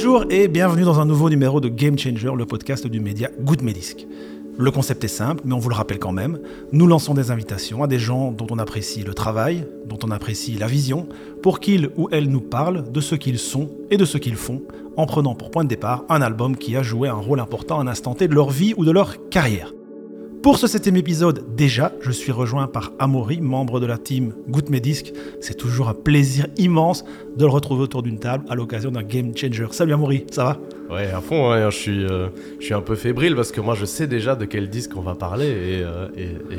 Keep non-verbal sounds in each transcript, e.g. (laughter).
Bonjour et bienvenue dans un nouveau numéro de Game Changer, le podcast du média Good Medisc. Le concept est simple, mais on vous le rappelle quand même. Nous lançons des invitations à des gens dont on apprécie le travail, dont on apprécie la vision, pour qu'ils ou elles nous parlent de ce qu'ils sont et de ce qu'ils font, en prenant pour point de départ un album qui a joué un rôle important à un instant T de leur vie ou de leur carrière. Pour ce septième épisode, déjà, je suis rejoint par Amaury, membre de la team Good Medisc. C'est toujours un plaisir immense de le retrouver autour d'une table à l'occasion d'un game changer. Salut Amaury, ça va? Ouais, à fond, hein, je, suis, euh, je suis un peu fébrile parce que moi je sais déjà de quel disque on va parler et, euh,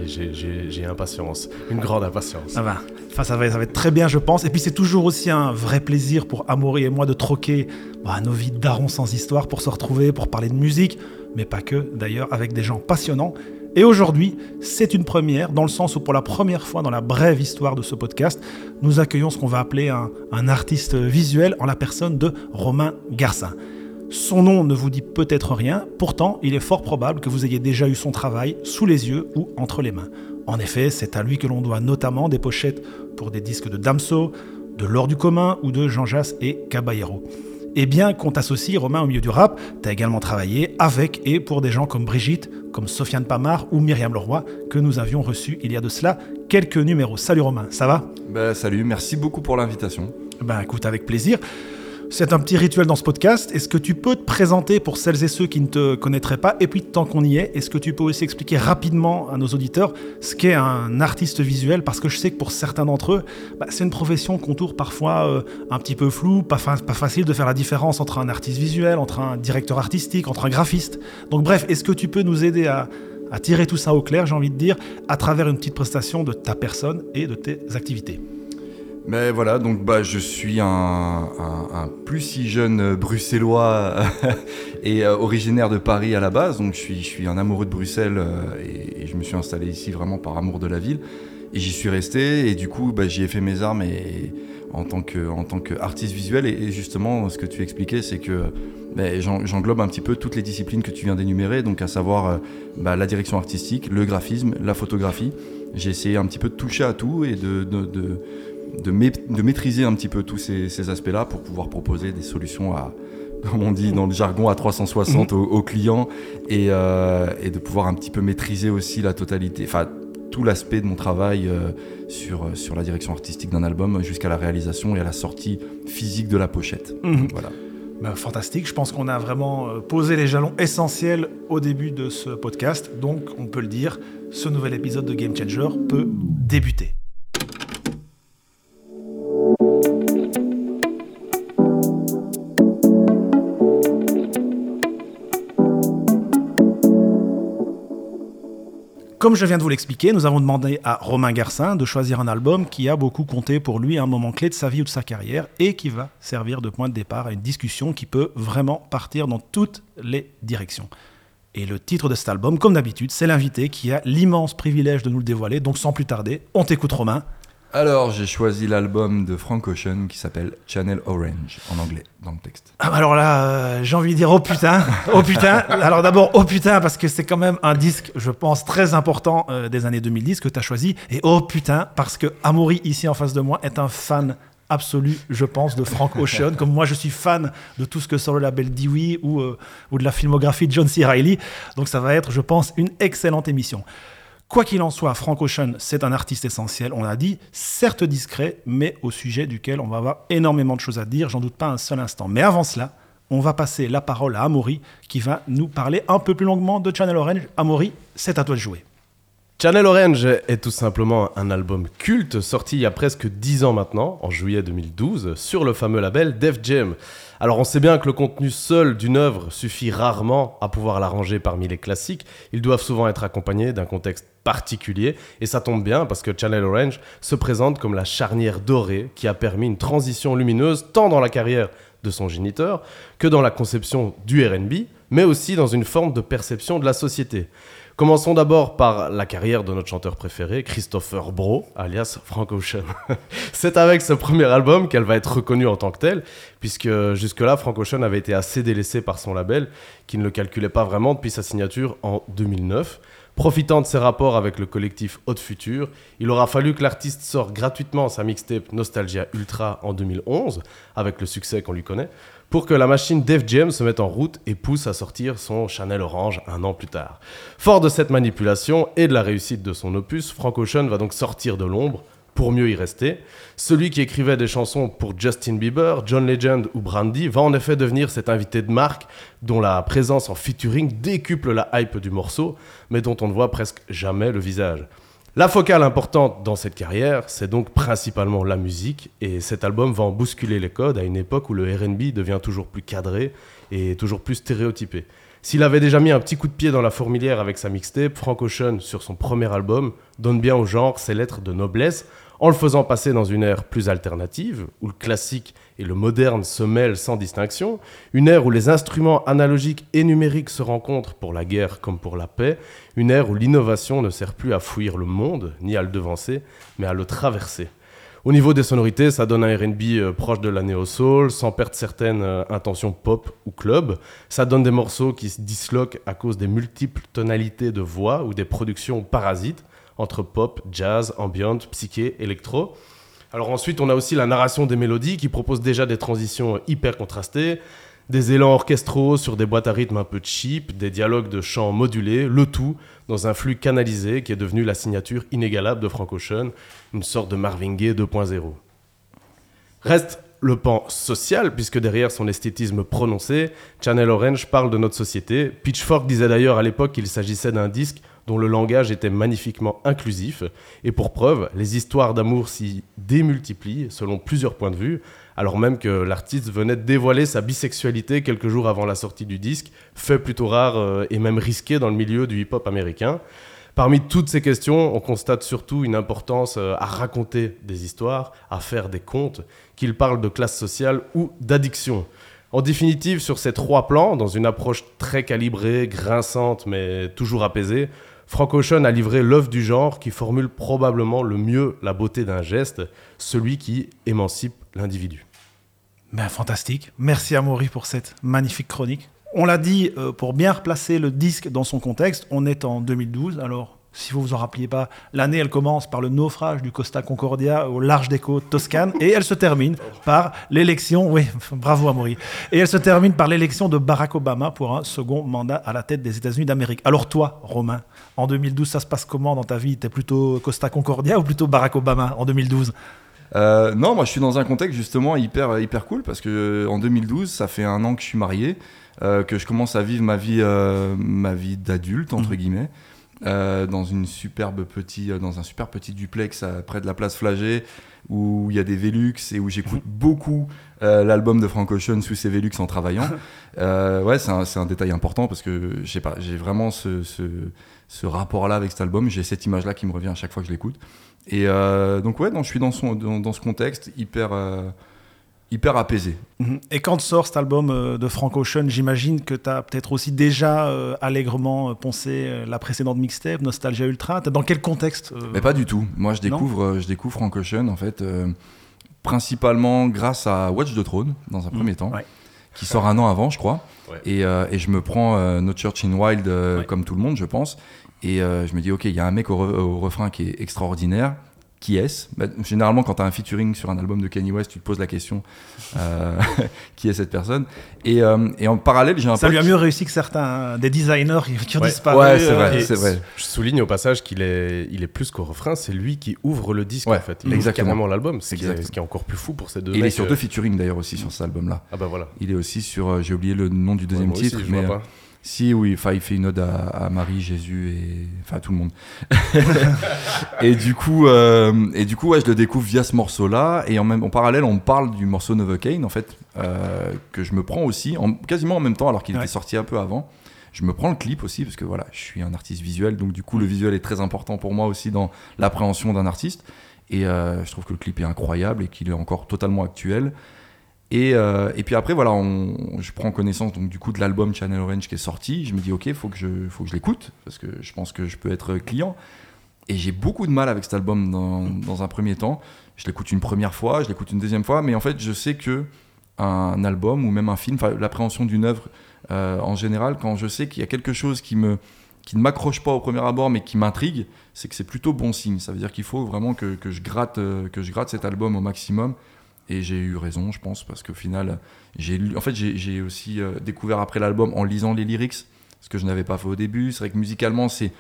j'ai impatience, une grande impatience. Ça va, enfin, ça, va ça va être très bien je pense. Et puis c'est toujours aussi un vrai plaisir pour Amaury et moi de troquer bah, nos vies d'arons sans histoire pour se retrouver, pour parler de musique, mais pas que d'ailleurs, avec des gens passionnants et aujourd'hui, c'est une première, dans le sens où pour la première fois dans la brève histoire de ce podcast, nous accueillons ce qu'on va appeler un, artiste visuel en la personne de Romain Garcin. Son nom ne vous dit peut-être rien, pourtant il est fort probable que vous ayez déjà eu son travail sous les yeux ou entre les mains. En effet, c'est à lui que l'on doit notamment des pochettes pour des disques de Damso, de L'Or du commun ou de Jean Jass et Caballero. Et bien qu'on t'associe, Romain, au milieu du rap, tu as également travaillé avec et pour des gens comme Brigitte, comme Sofiane Pamar ou Myriam Leroy, que nous avions reçus il y a de cela quelques numéros. Salut Romain, ça va? Bah, Salut, merci beaucoup pour l'invitation. Ben écoute, avec plaisir. C'est un petit rituel dans ce podcast. Est-ce que tu peux te présenter pour celles et ceux qui ne te connaîtraient pas? Et puis, tant qu'on y est, est-ce que tu peux aussi expliquer rapidement à nos auditeurs ce qu'est un artiste visuel? Parce que je sais que pour certains d'entre eux, bah, c'est une profession qu'on tourne parfois euh, un petit peu floue, pas, facile de faire la différence entre un artiste visuel, entre un directeur artistique, entre un graphiste. Donc bref, est-ce que tu peux nous aider à tirer tout ça au clair, j'ai envie de dire, à travers une petite prestation de ta personne et de tes activités? Mais voilà, donc bah, je suis un, plus si jeune bruxellois (laughs) et euh, originaire de Paris à la base. Donc je suis, un amoureux de Bruxelles euh, et, je me suis installé ici vraiment par amour de la ville. Et j'y suis resté et du coup bah, j'y ai fait mes armes en tant qu'artiste visuel. Et, justement, ce que tu expliquais, c'est que bah, j'englobe un petit peu toutes les disciplines que tu viens d'énumérer, donc à savoir euh, bah, la direction artistique, le graphisme, la photographie. J'ai essayé un petit peu de toucher à tout et de, maîtriser un petit peu tous ces, aspects-là pour pouvoir proposer des solutions à, comme on dit dans le jargon, à 360 mhm. aux, clients euh, et, de pouvoir un petit peu maîtriser aussi la totalité, enfin tout l'aspect de mon travail euh, sur, sur la direction artistique d'un album jusqu'à la réalisation et à la sortie physique de la pochette. Mhm. Voilà. Ben, fantastique, je pense qu'on a vraiment euh, posé les jalons essentiels au début de ce podcast, donc on peut le dire, ce nouvel épisode de Game Changer peut débuter. Comme je viens de vous l'expliquer, nous avons demandé à Romain Garcin de choisir un album qui a beaucoup compté pour lui à un moment clé de sa vie ou de sa carrière et qui va servir de point de départ à une discussion qui peut vraiment partir dans toutes les directions. Et le titre de cet album, comme d'habitude, c'est l'invité qui a l'immense privilège de nous le dévoiler. Donc sans plus tarder, on t'écoute Romain. Alors, j'ai choisi l'album de Frank Ocean qui s'appelle Channel Orange, en anglais, dans le texte. Ah, alors là, euh, j'ai envie de dire oh putain, oh putain. Alors d'abord, oh putain, parce que c'est quand même un disque, je pense, très important euh, des années 2010 que tu as choisi. Et oh putain, parce que Amaury, ici en face de moi, est un fan absolu, je pense, de Frank Ocean. Comme moi, je suis fan de tout ce que sort le label Dewey ou, euh, ou de la filmographie de John C. Reilly. Donc ça va être, je pense, une excellente émission. Quoi qu'il en soit, Frank Ocean, c'est un artiste essentiel, on l'a dit, certes discret, mais au sujet duquel on va avoir énormément de choses à dire, j'en doute pas un seul instant. Mais avant cela, on va passer la parole à Amaury, qui va nous parler un peu plus longuement de Channel Orange. Amaury, c'est à toi de jouer. Channel Orange est tout simplement un album culte sorti il y a presque 10 ans maintenant, en juillet 2012, sur le fameux label Def Jam. Alors on sait bien que le contenu seul d'une œuvre suffit rarement à pouvoir la ranger parmi les classiques, ils doivent souvent être accompagnés d'un contexte particulier, et ça tombe bien parce que Channel Orange se présente comme la charnière dorée qui a permis une transition lumineuse tant dans la carrière de son géniteur que dans la conception du RB, mais aussi dans une forme de perception de la société. Commençons d'abord par la carrière de notre chanteur préféré, Christopher Bro, alias Frank Ocean. (laughs) C'est avec ce premier album qu'elle va être reconnue en tant que telle, puisque jusque-là, Frank Ocean avait été assez délaissé par son label, qui ne le calculait pas vraiment depuis sa signature en 2009. Profitant de ses rapports avec le collectif Haute Future, il aura fallu que l'artiste sorte gratuitement sa mixtape Nostalgia Ultra en 2011, avec le succès qu'on lui connaît, pour que la machine Def Jam se mette en route et pousse à sortir son Chanel Orange un an plus tard. Fort de cette manipulation et de la réussite de son opus, Frank Ocean va donc sortir de l'ombre pour mieux y rester. Celui qui écrivait des chansons pour Justin Bieber, John Legend ou Brandy va en effet devenir cet invité de marque dont la présence en featuring décuple la hype du morceau, mais dont on ne voit presque jamais le visage. La focale importante dans cette carrière, c'est donc principalement la musique, et cet album va en bousculer les codes à une époque où le RB devient toujours plus cadré et toujours plus stéréotypé. S'il avait déjà mis un petit coup de pied dans la fourmilière avec sa mixtape, Frank Ocean, sur son premier album, donne bien au genre ses lettres de noblesse, en le faisant passer dans une ère plus alternative, où le classique et le moderne se mêlent sans distinction, une ère où les instruments analogiques et numériques se rencontrent pour la guerre comme pour la paix, une ère où l'innovation ne sert plus à fuir le monde, ni à le devancer, mais à le traverser. Au niveau des sonorités, ça donne un RB euh, proche de la néo-soul, sans perdre certaines euh, intentions pop ou club. Ça donne des morceaux qui se disloquent à cause des multiples tonalités de voix ou des productions parasites entre pop, jazz, ambient, psyché, électro. Alors ensuite, on a aussi la narration des mélodies qui propose déjà des transitions hyper contrastées, des élans orchestraux sur des boîtes à rythme un peu cheap, des dialogues de chants modulés, le tout dans un flux canalisé qui est devenu la signature inégalable de Frank Ocean, une sorte de Marvin Gaye 2.0. Reste le pan social, puisque derrière son esthétisme prononcé, Channel Orange parle de notre société. Pitchfork disait d'ailleurs à l'époque qu'il s'agissait d'un disque dont le langage était magnifiquement inclusif. Et pour preuve, les histoires d'amour s'y démultiplient selon plusieurs points de vue, alors même que l'artiste venait de dévoiler sa bisexualité quelques jours avant la sortie du disque, fait plutôt rare euh, et même risqué dans le milieu du hip-hop américain. Parmi toutes ces questions, on constate surtout une importance euh, à raconter des histoires, à faire des contes, qu'il parle de classe sociale ou d'addiction. En définitive, sur ces trois plans, dans une approche très calibrée, grinçante mais toujours apaisée, Frank Ocean a livré l'œuvre du genre qui formule probablement le mieux la beauté d'un geste, celui qui émancipe l'individu. Ben, fantastique. Merci à Maury pour cette magnifique chronique. On l'a dit, euh, pour bien replacer le disque dans son contexte, on est en 2012, alors si vous vous en rappeliez pas, l'année elle commence par le naufrage du Costa Concordia au large des côtes toscanes et elle se termine par l'élection, oui, (laughs) bravo Amaury, et elle se termine par l'élection de Barack Obama pour un second mandat à la tête des États-Unis d'Amérique. Alors toi, Romain, en 2012, ça se passe comment dans ta vie? T'es plutôt Costa Concordia ou plutôt Barack Obama en 2012 euh, non, moi je suis dans un contexte justement hyper, hyper cool parce que euh, en 2012, ça fait un an que je suis marié, euh, que je commence à vivre ma vie, ma vie d'adulte entre mmh. guillemets. Euh, dans une superbe petit, euh, dans un super petit duplex près de la place Flagey où il y a des Velux et où j'écoute beaucoup euh, l'album de Frank Ocean sous ces Velux en travaillant. (laughs) ouais, c'est un, un, détail important parce que j'ai vraiment ce, ce, ce rapport-là avec cet album. J'ai cette image-là qui me revient à chaque fois que je l'écoute. Et donc ouais, donc, je suis dans, son, dans, dans ce contexte hyper hyper apaisé. Mhm. Et quand sort cet album euh, de Frank Ocean, j'imagine que tu as peut-être aussi déjà euh, allègrement euh, poncé la précédente mixtape, Nostalgia Ultra. Dans quel contexte Mais pas du tout. Moi, je découvre, je découvre Frank Ocean, en fait, principalement grâce à Watch the Throne, dans un premier mhm. temps, qui sort un an avant, je crois. Et, et, je me prends No Church in Wild, comme tout le monde, je pense. Et je me dis, OK, il y a un mec au refrain qui est extraordinaire qui est-ce bah, Généralement, quand tu as un featuring sur un album de Kanye West, tu te poses la question euh, (laughs) qui est cette personne et, euh, et, en parallèle, j'ai un Ça lui a mieux réussi que certains des designers qui ont disparu. Ouais, c'est vrai, c'est vrai. Je souligne au passage qu'il est, il est plus qu'au refrain, c'est lui qui ouvre le disque en fait. Il exactement l'album, ce qui est encore plus fou pour ces deux. il est sur deux featuring d'ailleurs aussi sur cet album-là. Ah bah voilà. Il est aussi sur, euh, j'ai oublié le nom du deuxième titre, mais. Si, oui, enfin, il fait une ode à, Marie, Jésus et enfin à tout le monde. (laughs) et du coup, euh, et du coup, ouais, je le découvre via ce morceau-là. Et en même, en parallèle, on parle du morceau Novocaine, en fait, euh, que je me prends aussi, en, quasiment en même temps, alors qu'il était sorti un peu avant. Je me prends le clip aussi parce que voilà, je suis un artiste visuel, donc du coup, le visuel est très important pour moi aussi dans l'appréhension d'un artiste. Et euh, je trouve que le clip est incroyable et qu'il est encore totalement actuel. Et, euh, et, puis après, voilà, je prends connaissance donc, du coup de l'album Channel Orange qui est sorti. Je me dis, ok, faut que je, faut que je l'écoute parce que je pense que je peux être client. Et j'ai beaucoup de mal avec cet album dans, dans un premier temps. Je l'écoute une première fois, je l'écoute une deuxième fois, mais en fait, je sais que un album ou même un film, l'appréhension d'une œuvre euh, en général, quand je sais qu'il y a quelque chose qui me qui ne m'accroche pas au premier abord, mais qui m'intrigue, c'est que c'est plutôt bon signe. Ça veut dire qu'il faut vraiment que je gratte, euh, que je gratte cet album au maximum. Et j'ai eu raison, je pense, parce qu'au final, j'ai lu. En fait, j'ai aussi euh, découvert après l'album en lisant les lyrics, ce que je n'avais pas fait au début. C'est vrai que musicalement, c'est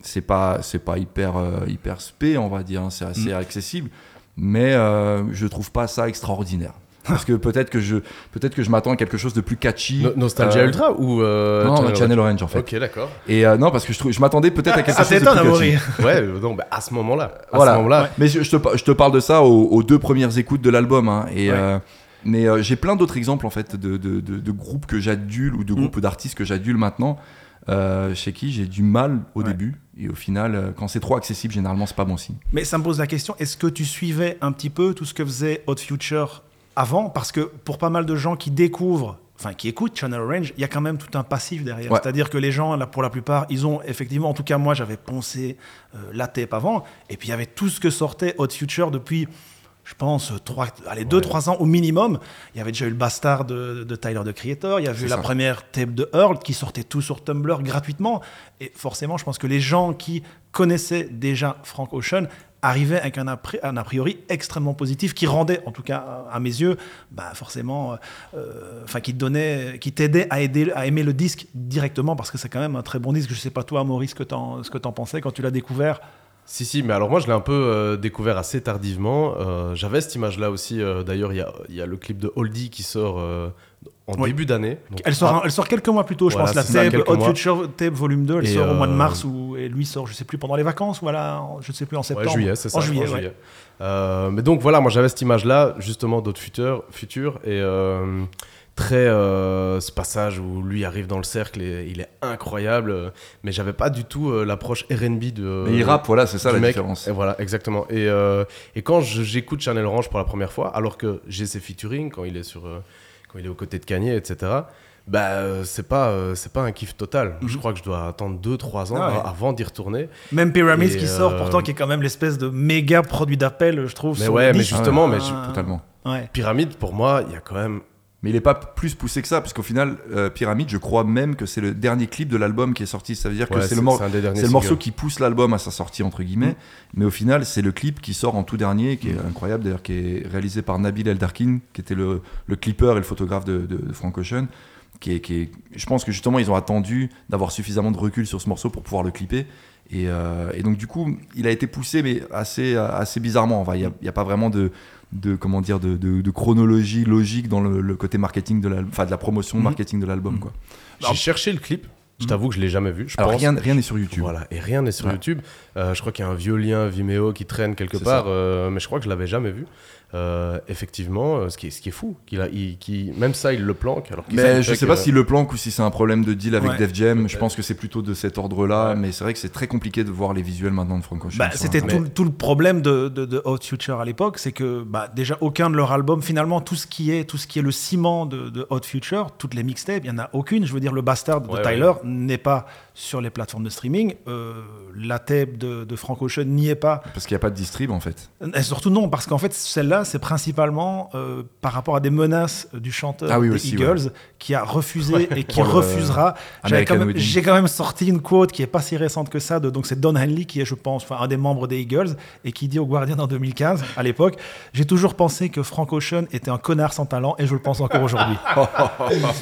c'est pas c'est pas hyper euh, hyper spé, on va dire. hein. C'est assez accessible, mais euh, je trouve pas ça extraordinaire. Parce que peut-être que je peut-être que je m'attends à quelque chose de plus catchy. No- Nostalgia Euh, Ultra ou euh, non, Channel Channel, Orange Orange en fait. Ok, d'accord. Et euh, non, parce que je, trouve- je m'attendais peut-être à quelque Ça chose de plus catchy. (laughs) Ouais, non, bah, à ce moment-là. À Voilà. ce moment-là. Ouais. Mais je, je te, je te parle de ça aux, aux deux premières écoutes de l'album. hein, et, Ouais. euh, mais euh, j'ai plein d'autres exemples en fait de, de, de- de groupes que j'adule ou de Mm. groupes d'artistes que j'adule maintenant. euh, chez qui j'ai du mal au Ouais. début et au final euh, quand c'est trop accessible généralement c'est pas bon signe Mais ça me pose la question, est-ce que tu suivais un petit peu tout ce que faisait Hot Future avant Parce que pour pas mal de gens qui découvrent, enfin qui écoutent Channel Orange, il y a quand même tout un passif derrière. Ouais. C'est-à-dire que les gens, là, pour la plupart, ils ont effectivement, en tout cas moi j'avais poncé euh, la tape avant, et puis il y avait tout ce que sortait Hot Future depuis... Je pense, 3, allez, 2-3 ans au minimum. Il y avait déjà eu le Bastard de, de Tyler the Creator. Il y avait eu la première tape de Earl qui sortait tout sur Tumblr gratuitement. Et forcément, je pense que les gens qui connaissaient déjà Frank Ocean arrivaient avec un a, priori extrêmement positif qui rendait, en tout cas à mes yeux, bah forcément, euh, enfin qui te donnait, qui t'aidait à aimer le disque directement parce que c'est quand même un très bon disque. Je sais pas toi, Maurice, ce que t'en pensais quand tu l'as découvert. Si, si, mais alors moi je l'ai un peu euh, découvert assez tardivement. Euh, J'avais cette image-là aussi. euh, D'ailleurs, il y y a le clip de Oldie qui sort en début d'année. Elle sort, ah, elle sort quelques mois plus tôt, je Voilà, pense. La ça, tape, quelques Hot mois. Future Tape Volume 2, elle Et, sort au mois de mars ou, et lui sort, je sais plus, pendant les vacances, voilà, je ne sais plus, en Ouais, septembre. juillet, c'est ça. En juillet, ouais. mais donc voilà, moi j'avais cette image-là, justement, d'autres futurs, futurs, et très euh, ce passage où lui arrive dans le cercle et il est incroyable, euh, mais j'avais pas du tout euh, l'approche R&B de. mais il rappe voilà c'est ça la mec. différence Et voilà, exactement. Et, euh, et quand j'écoute Channel Orange pour la première fois, alors que j'ai ses featuring quand il est sur, euh, quand il est aux côtés de Kanye, etc. Bah, euh, c'est pas, euh, c'est pas un kiff total. Je crois que je dois attendre 2-3 ans Mhm. Ah ouais. avant d'y retourner. Même Pyramids Et, qui sort, pourtant, qui est quand même l'espèce de méga produit d'appel, je trouve. Mais ouais, mais justement, Ah, mais je- totalement Ouais. Pyramide, pour moi, il y a quand même. Mais il est pas plus poussé que ça parce qu'au final euh, Pyramide je crois même que c'est le dernier clip de l'album qui est sorti. Ça veut dire que c'est le, mor- morceau qui pousse l'album à sa sortie entre guillemets. Mais au final c'est le clip qui sort en tout dernier qui est incroyable d'ailleurs qui est réalisé par Nabil Eldarkin qui était le, le clipper et le photographe de, de, de Frank Ocean qui est, qui est- je pense que justement ils ont attendu d'avoir suffisamment de recul sur ce morceau pour pouvoir le clipper. Et, euh, et donc du coup il a été poussé mais assez, assez bizarrement. Enfin, il n'y a pas vraiment de, de comment dire de, de- de chronologie logique dans le, le côté marketing de l'album enfin de la promotion Mhm. marketing de l'album quoi J'ai cherché le clip. Je t'avoue que je l'ai jamais vu. Je alors pense. rien rien n'est sur YouTube Voilà, et rien n'est sur Ouais. YouTube. Euh, je crois qu'il y a un vieux lien Vimeo qui traîne quelque C'est part, euh, mais je crois que je l'avais jamais vu. Euh, effectivement, euh, ce qui est, ce qui est fou, qu'il a, il- qu'il- même ça, il le planque. Alors Mais je sais pas s'il le planque ou si c'est un problème de deal avec Ouais. Def Jam. Je pense que c'est plutôt de cet ordre-là. Ouais. Mais c'est vrai que c'est très compliqué de voir les visuels maintenant de Frank Ocean. Bah, c'était tout, le- tout le problème de, de, de Hot Future à l'époque, c'est que bah, déjà aucun de leurs albums, finalement tout ce qui est tout ce qui est le ciment de, de Hot Future, toutes les mixtapes, il y en a aucune. Je veux dire, le Bastard de Ouais, Tyler n'est pas sur les plateformes de streaming, Euh, la tape de, de Frank Ocean n'y est pas. Parce qu'il n'y a pas de distrib en fait. Et surtout non, parce qu'en fait celle-là, c'est principalement euh, par rapport à des menaces du chanteur Ah oui, des aussi, Eagles qui a refusé et qui refusera. Quand. J'ai quand même sorti une quote qui est pas si récente que ça, de, donc c'est Don Henley qui est, je pense, enfin, un des membres des Eagles et qui dit au Guardian en 2015, à l'époque, j'ai toujours pensé que Frank Ocean était un connard sans talent et je le pense encore aujourd'hui. (laughs)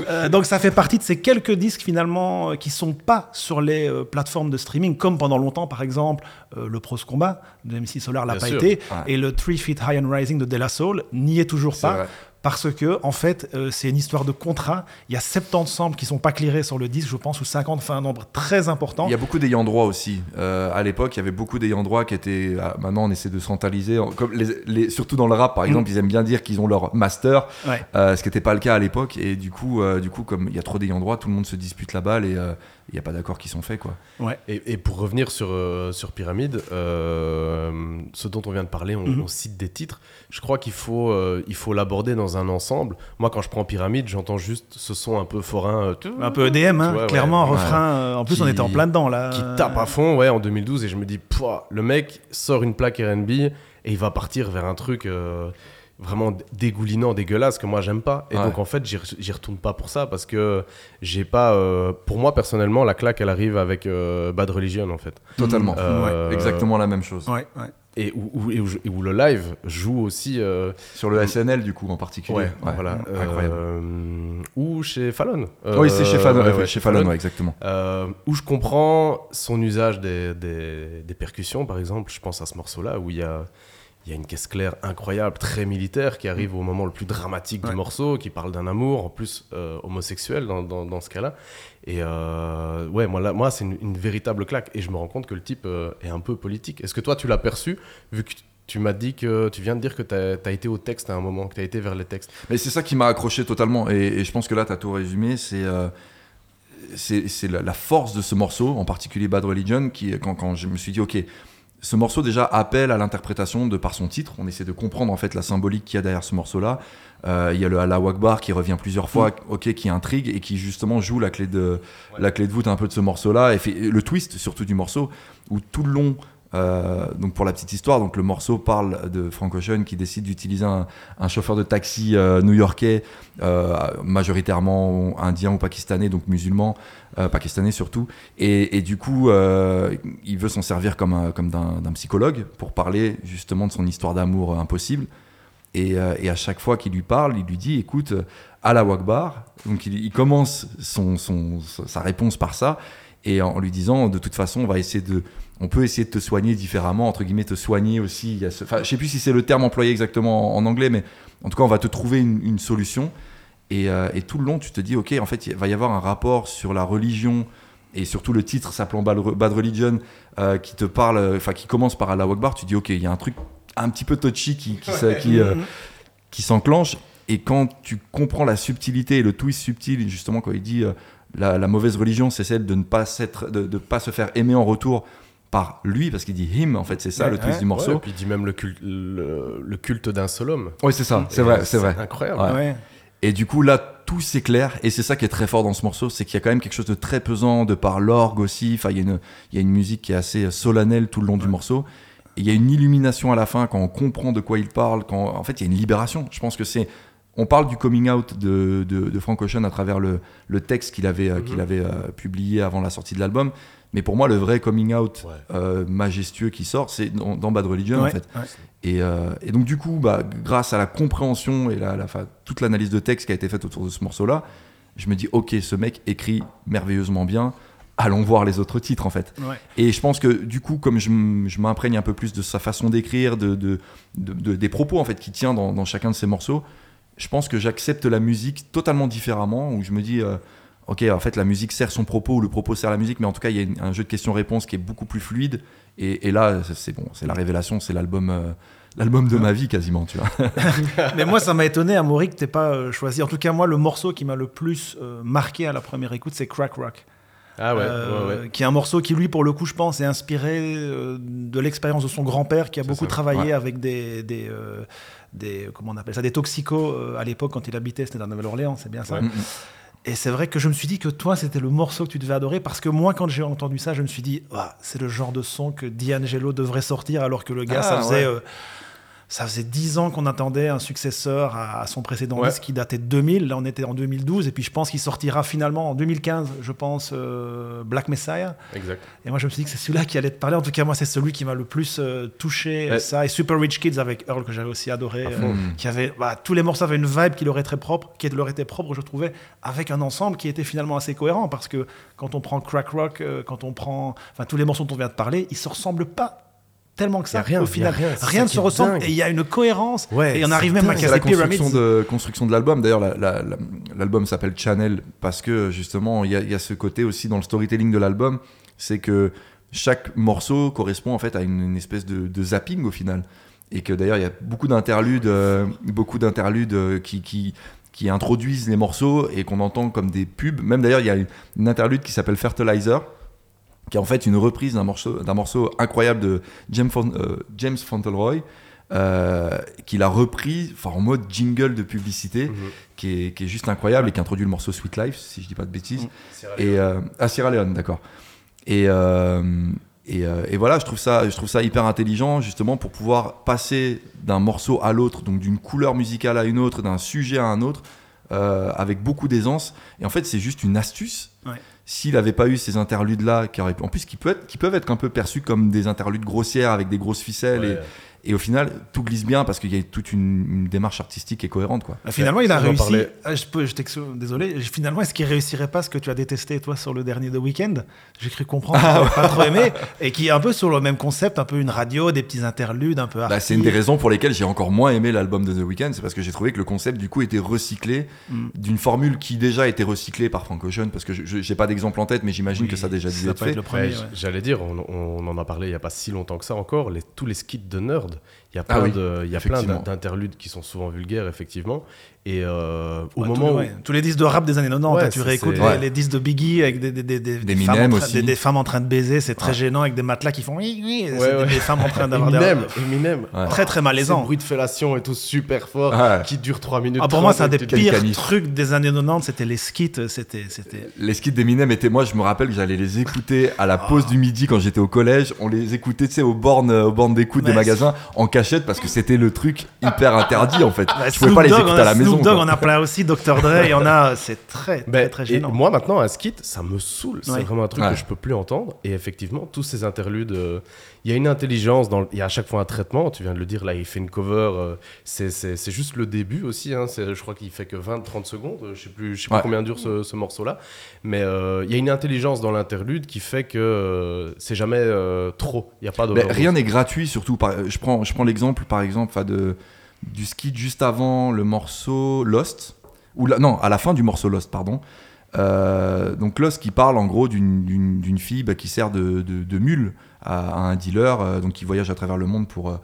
Euh, donc ça fait partie de ces quelques disques finalement euh, qui sont pas sur les euh, plateformes de streaming, comme pendant longtemps par exemple euh, le Pros Combat de MC Solar l'a pas sûr. été Ouais. et le Three Feet High and Rising de De La Soul n'y est toujours pas. vrai. Parce que, en fait, euh, c'est une histoire de contrat. Il y a 70 samples qui sont pas clearés sur le disque, je pense, ou 50, enfin un nombre très important. Il y a beaucoup d'ayants droit aussi. Euh, à l'époque, il y avait beaucoup d'ayants droit qui étaient. ah, maintenant, on essaie de centraliser. En- Comme les, les- surtout dans le rap, par exemple, ils aiment bien dire qu'ils ont leur master, Ouais. euh, ce qui n'était pas le cas à l'époque. Et du coup, euh, du coup, comme il y a trop d'ayants droit, tout le monde se dispute la balle et euh, il n'y a pas d'accords qui sont faits, quoi. Ouais. Et, et pour revenir sur, euh, sur Pyramide, euh, ce dont on vient de parler, on, Mhm. on cite des titres. Je crois qu'il faut euh, il faut l'aborder dans un ensemble. Moi, quand je prends Pyramide, j'entends juste ce son un peu forain. euh, Un peu EDM, hein, ouais. clairement, un refrain. euh, en plus, Qui- on était en plein dedans, là. qui tape à fond ouais, en 2012. Et je me dis, Pouah, le mec sort une plaque RB et il va partir vers un truc. euh, vraiment dégoulinant, dégueulasse que moi j'aime pas. Et Ouais. donc en fait, j'y re- j'y retourne pas pour ça parce que j'ai pas. euh, pour moi personnellement, la claque elle arrive avec euh, Bad Religion en fait. Totalement. Euh, Ouais, exactement la même chose. Ouais, ouais. Et où, où- et où je- et où le live joue aussi. euh, Sur le SNL, du coup, en particulier. ouais, voilà. Incroyable. Euh, ou chez Fallon. oui, c'est chez Fallon, Euh, ouais, ouais, ouais, chez Fallon, ouais, exactement. Où je comprends son usage des, des- des percussions, par exemple. Je pense à ce morceau-là où il y a, il y a une caisse claire incroyable, très militaire, qui arrive au moment le plus dramatique Ouais. du morceau, qui parle d'un amour, en plus euh, homosexuel dans, dans- dans ce cas-là. Et euh, ouais, moi, là, moi c'est une, une véritable claque. Et je me rends compte que le type euh, est un peu politique. Est-ce que toi, tu l'as perçu, vu que tu m'as dit que tu viens de dire que tu as, été au texte à un moment, que tu as été vers les textes? Mais c'est ça qui m'a accroché totalement. Et, et je pense que là, tu as tout résumé. C'est c'est c'est la, la force de ce morceau, en particulier Bad Religion, qui, quand, quand je me suis dit, OK, ce morceau déjà appelle à l'interprétation de par son titre. On essaie de comprendre en fait la symbolique qu'il y a derrière ce morceau-là. Euh, Il y a le Allah Akbar qui revient plusieurs fois, ok, qui intrigue et qui justement joue la clé de, la clé de voûte un peu de ce morceau-là et fait le twist surtout du morceau où tout le long. Euh, donc pour la petite histoire, donc le morceau parle de Frank Ocean qui décide d'utiliser un, chauffeur de taxi euh, new-yorkais, euh, majoritairement indien ou pakistanais, donc musulman, pakistanais surtout. Et, du coup, il veut s'en servir comme, comme d'un psychologue pour parler justement de son histoire d'amour impossible. Et, à chaque fois qu'il lui parle, il lui dit écoute, euh, Allah Akbar. Donc il, commence son- sa réponse par ça, et en lui disant de toute façon, on va essayer de. On peut essayer de te soigner différemment, entre guillemets, te soigner aussi. Il y a ce- Enfin, je sais plus si c'est le terme employé exactement en, en anglais, mais en tout cas, on va te trouver une, une solution. Et, euh, et tout le long, tu te dis, ok, en fait, il va y avoir un rapport sur la religion et surtout le titre s'appelant Bad, Bad Religion euh, qui te parle, enfin, qui commence par Allah Akbar. Tu dis, ok, il y a un truc un petit peu touchy qui, qui, euh, qui s'enclenche. Et quand tu comprends la subtilité et le twist subtil, justement, quand il dit euh, la, la mauvaise religion, c'est celle de ne pas, s'être, de, de pas se faire aimer en retour par lui, parce qu'il dit him, en fait, c'est ça Ouais, le twist ouais. du morceau. Ouais, et puis il dit même le culte, le, le culte d'un seul homme. Oui, c'est ça, c'est vrai, c'est vrai. incroyable. Ouais. Ouais. Et du coup, là, tout s'éclaire. Et c'est ça qui est très fort dans ce morceau, c'est qu'il y a quand même quelque chose de très pesant, de par l'orgue aussi. Enfin, il y, a une- il y a une musique qui est assez solennelle tout le long du morceau. Et il y a une illumination à la fin quand on comprend de quoi il parle. Quand, en fait, il y a une libération. Je pense que c'est. On parle du coming out de, de, de Frank Ocean à travers le, le texte qu'il avait, euh, qu'il avait euh, publié avant la sortie de l'album. Mais pour moi, le vrai coming out Ouais. euh, majestueux qui sort, c'est dans, dans Bad Religion, en fait. ouais. Et, euh, et donc du coup, bah, grâce à la compréhension et la, la- toute l'analyse de texte qui a été faite autour de ce morceau-là, je me dis, ok, ce mec écrit merveilleusement bien. Allons voir les autres titres en fait. Ouais. Et je pense que du coup, comme je, m'imprègne un peu plus de sa façon d'écrire, de, de- de- de- des propos en fait qu'il tient dans, dans chacun de ses morceaux, je pense que j'accepte la musique totalement différemment. Où je me dis, euh, ok, en fait, la musique sert son propos ou le propos sert la musique, mais en tout cas, il y a une- un jeu de questions-réponses qui est beaucoup plus fluide. Et, et là, c'est- bon, c'est la révélation, c'est l'album. euh, L'album de ma vie quasiment, tu vois. (laughs) Mais moi, ça m'a étonné, Amaury, que t'aies pas euh, choisi. En tout cas, moi, le morceau qui m'a le plus euh, marqué à la première écoute, c'est Crack Rock. Ah ouais, Euh, ouais, ouais. Qui est un morceau qui, lui, pour le coup, je pense, est inspiré euh, de l'expérience de son grand-père, qui a beaucoup ça. travaillé Ouais. avec des, des, euh, des- comment on appelle ça, des toxicos euh, à l'époque quand il habitait, c'était dans Nouvelle-Orléans, c'est bien ça. Ouais. Et c'est vrai que je me suis dit que toi, c'était le morceau que tu devais adorer, parce que moi, quand j'ai entendu ça, je me suis dit, c'est le genre de son que D'Angelo devrait sortir, alors que le gars, Ah, ça faisait. ouais. euh, ça faisait 10 ans qu'on attendait un successeur à, à son précédent Ouais. disque qui datait de 2000. Là, on était en 2012. Et puis, je pense qu'il sortira finalement en 2015, je pense, euh, Black Messiah. Exact. Et moi, je me suis dit que c'est celui-là qui allait te parler. En tout cas, moi, c'est celui qui m'a le plus euh, touché. Ouais. Ça et Super Rich Kids avec Earl, que j'avais aussi adoré. Euh, qui avait, bah, tous les morceaux avaient une vibe qui leur, était propre, qui leur était propre, je trouvais, avec un ensemble qui était finalement assez cohérent. Parce que quand on prend Crack Rock, euh, quand on prend. Enfin, tous les morceaux dont on vient de parler, ils se ressemblent pas tellement que ça. rien, au final, rien, ne se ressemble. Et il y a une cohérence. Ouais, et on arrive même à dingue. La casser Pyramids. construction de, construction de l'album. D'ailleurs, la- la- la- l'album s'appelle Channel parce que justement, il y, a- il y a ce côté aussi dans le storytelling de l'album, c'est que chaque morceau correspond en fait à une, une espèce de, de zapping au final. Et que d'ailleurs, il y a beaucoup d'interludes, euh, beaucoup d'interludes euh, qui, qui, qui introduisent les morceaux et qu'on entend comme des pubs. Même d'ailleurs, il y a une interlude qui s'appelle Fertilizer, qui est en fait une reprise d'un morceau, d'un morceau incroyable de James, Fon- euh, James Fauntleroy, euh, qu'il a repris en mode jingle de publicité, Mhm. qui, est, qui est juste incroyable et qui introduit le morceau Sweet Life, si je dis pas de bêtises. Mhm. Et, euh, à Sierra Leone, d'accord. Et, Et, et voilà, je trouve, ça, je trouve ça hyper intelligent justement pour pouvoir passer d'un morceau à l'autre, donc d'une couleur musicale à une autre, d'un sujet à un autre, avec beaucoup d'aisance. Et en fait, c'est juste une astuce. Ouais. S'il n'avait pas eu ces interludes-là, qui auraient- en plus qui, peuvent être un peu perçus comme des interludes grossières avec des grosses ficelles. Et, au final, tout glisse bien parce qu'il y a toute une, une démarche artistique et cohérente. Quoi. Euh, Finalement, il a réussi. Ah, je peux, je désolé. Finalement, est-ce qu'il réussirait pas ce que tu as détesté toi sur le dernier The Weeknd? J'ai cru comprendre. Ah, tu pas trop aimé et qui est un peu sur le même concept, un peu une radio, des petits interludes, un peu. Bah, c'est une des raisons pour lesquelles j'ai encore moins aimé l'album de The Weeknd, c'est parce que j'ai trouvé que le concept du coup était recyclé Mm. d'une formule qui déjà était recyclée par Frank Ocean, parce que je- j'ai pas d'exemple en tête, mais j'imagine que ça a déjà dû être fait. Ouais, ouais. J'allais dire, on, on en a parlé il n'y a pas si longtemps que ça encore, les, tous les skits de nerd. Il y a Ah oui, il y a plein d'interludes qui sont souvent vulgaires, effectivement. Et euh, au Ouais, moment tous, où. ouais. tous les disques de rap des années 90, Ouais, hein, tu réécoutes les, Ouais. les disques de Biggie avec des, des, des, des, des femmes en train, aussi. des, des femmes en train de baiser, c'est très Ouais. gênant avec des matelas qui font des- des femmes en train d'avoir des Eminem, Eminem. Ouais. très très malaisant. bruits de fellation et tout super fort Ouais. qui dure 3 minutes. Ah, pour moi, 30, c'est un des pires canif. trucs des années 90, c'était les skits, c'était c'était Les skits d'Eminem étaient, moi je me rappelle que j'allais les écouter à la pause du midi quand j'étais au collège, on les écoutait tu sais aux bornes, aux bornes d'écoute des magasins en cachette parce que c'était le truc hyper interdit en fait. (laughs) Bah, je pouvais pas les écouter a à la Snoop. Dogg, on a plein aussi, Dr. Dre, il y en a, c'est très, très, Ben, très et gênant. moi maintenant un skit ça me saoule c'est Ouais. vraiment un truc Ouais. que je peux plus entendre et effectivement tous ces interludes euh, il y a une intelligence dans il y a à chaque fois un traitement tu viens de le dire là il fait une cover euh, c'est- juste le début aussi hein, je crois qu'il fait que 20-30 secondes je sais plus je sais plus Ouais. combien dure ce, ce morceau là mais euh, il y a une intelligence dans l'interlude qui fait que euh, c'est jamais euh, trop il y a pas de Mais rien n'est gratuit, surtout. Par, je prends, je prends l'exemple, par exemple, de, du skit juste avant le morceau Lost. Ou non, à la fin du morceau Lost, pardon. Euh, donc Lost qui parle en gros d'une- fille bah, qui sert de, de- mule à, un dealer, euh, donc qui voyage à travers le monde pour, euh,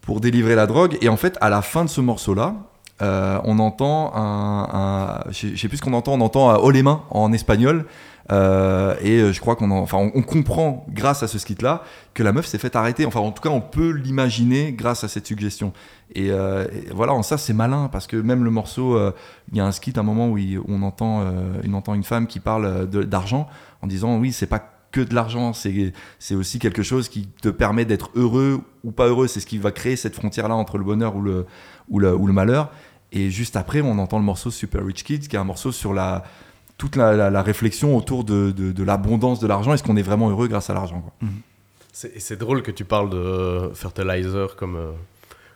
pour délivrer la drogue. Et en fait, à la fin de ce morceau-là, on entend un, un- je sais- plus ce qu'on entend, on entend haut les mains en espagnol. Euh, et euh, je crois qu'on en- enfin, on, comprend grâce à ce skit-là que la meuf s'est fait arrêter. Enfin, en tout cas, on peut l'imaginer grâce à cette suggestion. Et, euh, voilà, en ça, c'est malin parce que même le morceau, il y a un skit, un moment où on entend, on entend une femme qui parle d'argent en disant oui, c'est pas que de l'argent, c'est c'est aussi quelque chose qui te permet d'être heureux ou pas heureux. C'est ce qui va créer cette frontière-là entre le bonheur ou le, ou le, ou le malheur. Et juste après, on entend le morceau Super Rich Kids, qui est un morceau sur la, toute la, réflexion autour de, l'abondance de l'argent. Est-ce qu'on est vraiment heureux grâce à l'argent quoi? C'est drôle que tu parles de Fertilizer comme, euh,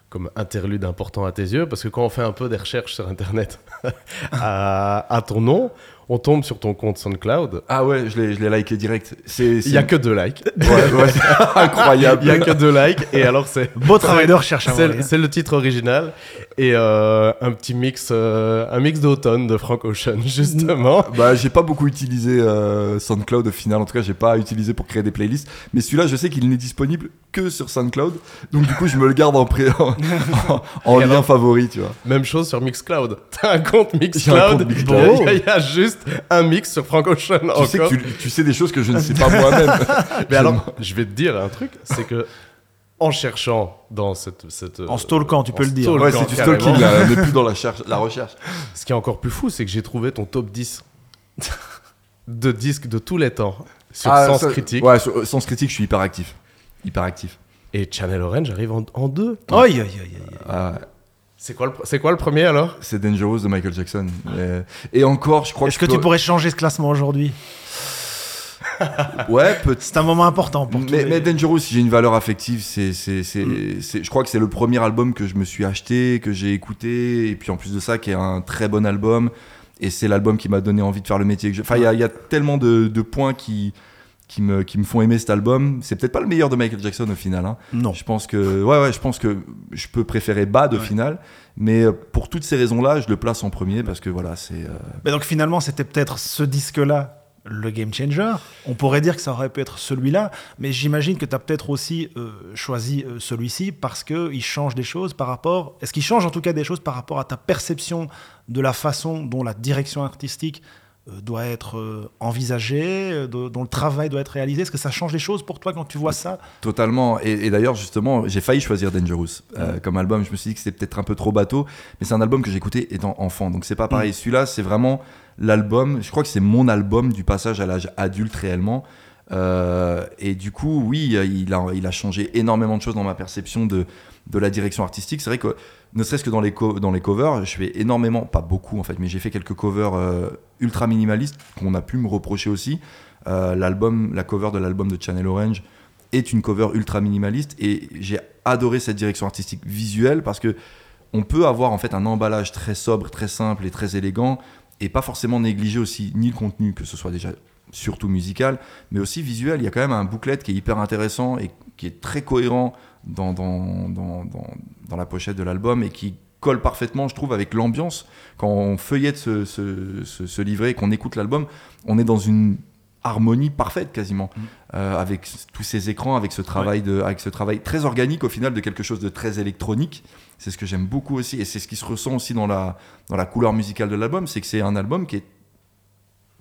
comme interlude important à tes yeux, parce que quand on fait un peu des recherches sur Internet (laughs) à, à ton nom, on tombe sur ton compte SoundCloud. Ah ouais, je l'ai je l'ai liké direct. C'est Il y a que deux likes. (laughs) ouais, ouais, c'est (laughs) incroyable. Il y a que deux likes, et alors c'est (laughs) Beau travail de recherche c'est c'est le titre original et euh, un petit mix, euh, un mix d'automne de Frank Ocean justement. Bah, j'ai pas beaucoup utilisé euh, SoundCloud au final. En tout cas, j'ai pas utilisé pour créer des playlists. Mais celui-là, je sais qu'il n'est disponible que sur SoundCloud. Donc, du coup, je me le garde en, pré- en, en- en Et lien alors favori, tu vois. Même chose sur Mixcloud. T'as un compte Mixcloud. y, il y a juste un mix sur Frank Ocean Tu sais, que encore. tu, tu sais des choses que je ne sais pas moi-même. (laughs) Mais alors, je vais te dire un truc, c'est que en cherchant dans cette, cette En stalkant, tu peux le dire. Ouais, c'est du stalking, là. Plus dans la, (laughs) cherche- la recherche. Ce qui est encore plus fou, c'est que j'ai trouvé ton top 10 de disques de tous les temps sur Ah, Sens ça- Critique. Ouais, sur euh, Sens Critique, je suis hyper actif. Hyper actif. Et Channel Orange arrive en, en deux. Aïe, aïe, aïe, aïe. C'est quoi, le, quoi le premier alors? C'est Dangerous de Michael Jackson. Et, et encore, je crois Est-ce que. que tu pourrais changer ce classement aujourd'hui? Ouais, peut C'est un moment important pour mais, les- mais Dangerous, si j'ai une valeur affective, c'est, c'est, c'est, Mm. c'est- je crois que c'est le premier album que je me suis acheté, que j'ai écouté, et puis en plus de ça, qui est un très bon album, et c'est l'album qui m'a donné envie de faire le métier que je... Enfin, il y a, il y a tellement de, de points qui, qui, me, qui me font aimer cet album. C'est peut-être pas le meilleur de Michael Jackson au final. Hein. Non. Je pense que, ouais, ouais, je pense que je peux préférer Bad au Ouais. final, mais euh, pour toutes ces raisons-là, je le place en premier parce que voilà, c'est. euh, Mais donc finalement, c'était peut-être ce disque-là, le game changer. On pourrait dire que ça aurait pu être celui-là, mais j'imagine que tu as peut-être aussi euh, choisi euh, celui-ci parce qu'il change des choses par rapport. Est-ce qu'il change en tout cas des choses par rapport à ta perception de la façon dont la direction artistique doit être euh, envisagée, euh, dont le travail doit être réalisé Est-ce que ça change des choses pour toi quand tu vois ça? Totalement. Et, et d'ailleurs, justement, j'ai failli choisir Dangerous euh, comme album. Je me suis dit que c'était peut-être un peu trop bateau, mais c'est un album que j'écoutais étant enfant. Donc c'est pas pareil. Celui-là, c'est vraiment l'album. Je crois que c'est mon album du passage à l'âge adulte réellement. Euh, et du coup, oui, il a, il a changé énormément de choses dans ma perception de, de la direction artistique. C'est vrai que, ne serait-ce que dans les, dans les covers, je fais énormément, pas beaucoup en fait, mais j'ai fait quelques covers euh, ultra minimalistes qu'on a pu me reprocher aussi. Euh, l'album, la cover de l'album de Channel Orange est une cover ultra minimaliste et j'ai adoré cette direction artistique visuelle parce que on peut avoir en fait un emballage très sobre, très simple et très élégant et pas forcément négliger aussi ni le contenu, que ce soit déjà surtout musical, mais aussi visuel. Il y a quand même un bouclette qui est hyper intéressant et qui est très cohérent dans, dans, dans, dans la pochette de l'album et qui colle parfaitement, je trouve, avec l'ambiance. Quand on feuillette ce, ce, ce, livret et qu'on écoute l'album, on est dans une harmonie parfaite quasiment mm. euh, avec tous ces écrans avec ce travail de avec ce travail très organique au final de quelque chose de très électronique c'est ce que j'aime beaucoup aussi et c'est ce qui se ressent aussi dans la dans la couleur musicale de l'album c'est que c'est un album qui est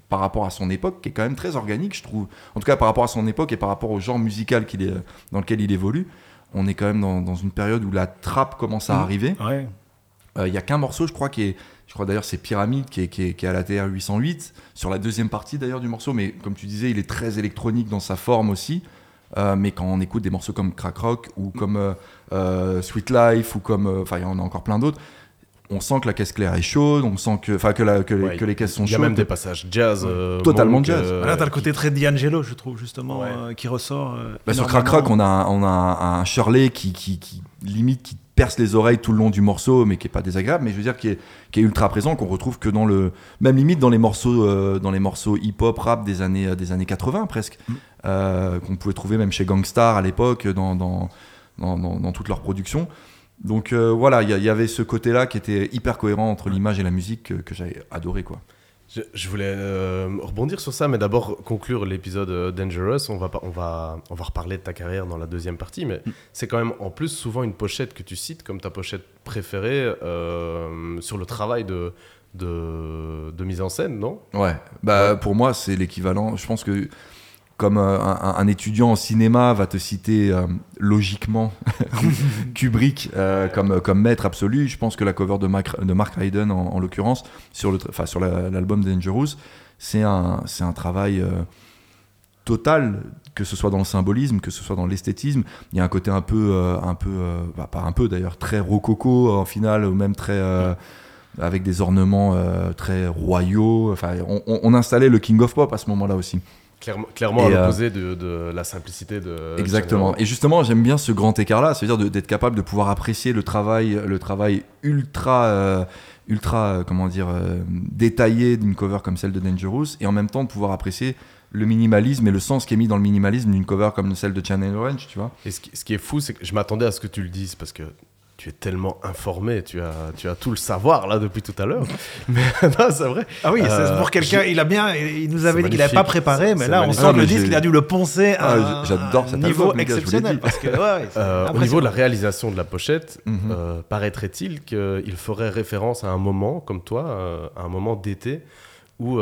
par rapport à son époque, qui est quand même très organique, je trouve. En tout cas, par rapport à son époque et par rapport au genre musical qu'il est, dans lequel il évolue, on est quand même dans, une période où la trappe commence à mmh. arriver. Euh, il n'y a qu'un morceau, je crois, qui est, je crois d'ailleurs c'est Pyramide qui est, qui, est, à la TR 808 sur la deuxième partie d'ailleurs du morceau, mais comme tu disais, il est très électronique dans sa forme aussi. Euh, mais quand on écoute des morceaux comme Crack Rock ou comme euh, Sweet Life ou comme, enfin il y en a encore plein d'autres, on sent que la caisse claire est chaude, on sent que, enfin que, que, les caisses sont chaudes. Il y a même des passages jazz. Euh, Totalement jazz. Euh, Là, t'as le côté très D'Angelo, je trouve, justement, euh, qui ressort. Bah, sur Crack Rock, on a, on a un Shirley qui, qui, qui, limite, qui perce les oreilles tout le long du morceau, mais qui est pas désagréable, mais je veux dire, qui est, qui est ultra présent, qu'on retrouve que dans le. Même limite dans les morceaux, dans les morceaux hip-hop, rap des années, des années 80 presque, mm. qu'on pouvait trouver même chez Gangstar à l'époque, dans, dans, dans, dans toute leur production. Donc euh, voilà, il y, avait ce côté-là qui était hyper cohérent entre l'image et la musique que, j'avais adoré quoi. Je, voulais euh, rebondir sur ça, mais d'abord conclure l'épisode euh, Dangerous. On va, on, va, on va reparler de ta carrière dans la deuxième partie, mais mm. c'est quand même en plus souvent une pochette que tu cites comme ta pochette préférée sur le travail de, de, de, mise en scène, non? Ouais, bah, pour moi c'est l'équivalent. Je pense que comme euh, un, étudiant en cinéma va te citer euh, logiquement (laughs) Kubrick euh, comme, comme maître absolu, je pense que la cover de, de Mark Hayden, en, l'occurrence, sur, l'album Dangerous, c'est un, c'est un travail total, que ce soit dans le symbolisme, que ce soit dans l'esthétisme. Il y a un côté un peu, un peu bah, pas un peu d'ailleurs, très rococo en finale, ou même très avec des ornements très royaux. Enfin, on, on, installait le King of Pop à ce moment-là aussi. Clairement, à euh, l'opposé de, la simplicité de. Exactement. Et justement, j'aime bien ce grand écart-là, c'est-à-dire d'être capable de pouvoir apprécier le travail, le travail ultra, euh, ultra, euh, comment dire, détaillé d'une cover comme celle de Dangerous, et en même temps de pouvoir apprécier le minimalisme et le sens qui est mis dans le minimalisme d'une cover comme celle de Channel Orange, tu vois. Et ce qui, est fou, c'est que je m'attendais à ce que tu le dises parce que tu es tellement informé, tu as, tu as tout le savoir là depuis tout à l'heure. (laughs) mais (laughs) non, c'est vrai. Ah oui, c'est euh, pour quelqu'un, il a bien, il nous avait dit qu'il n'avait pas préparé, mais là, on sent le disque, il a dû le poncer à ah, J'adore un niveau exceptionnel. Parce que, euh, au niveau de la réalisation de la pochette, mhm. euh, paraîtrait-il qu'il ferait référence à un moment, comme toi, à un moment d'été, où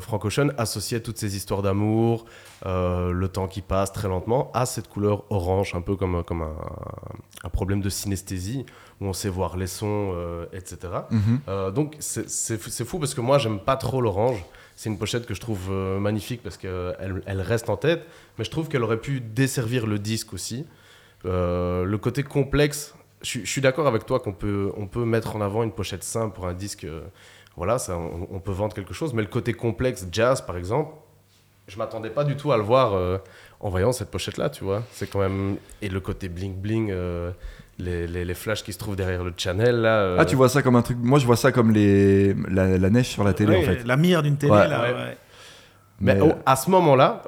Frank Ocean associait toutes ces histoires d'amour, euh, le temps qui passe très lentement, a cette couleur orange, un peu comme, comme un, problème de synesthésie, où on sait voir les sons, euh, etc. Mhm. Euh, donc c'est fou parce que moi, j'aime pas trop l'orange. C'est une pochette que je trouve magnifique parce qu'elle elle reste en tête, mais je trouve qu'elle aurait pu desservir le disque aussi. le côté complexe, je, suis d'accord avec toi qu'on peut, on peut mettre en avant une pochette simple pour un disque. Voilà, ça, on peut vendre quelque chose, mais le côté complexe, jazz par exemple, je m'attendais pas du tout à le voir euh, en voyant cette pochette là tu vois c'est quand même et le côté bling bling euh, les, les, les, flashs qui se trouvent derrière le channel là euh. ah tu vois ça comme un truc moi je vois ça comme les la, neige sur la télé en fait la mire d'une télé là ouais. Mais, à ce moment-là,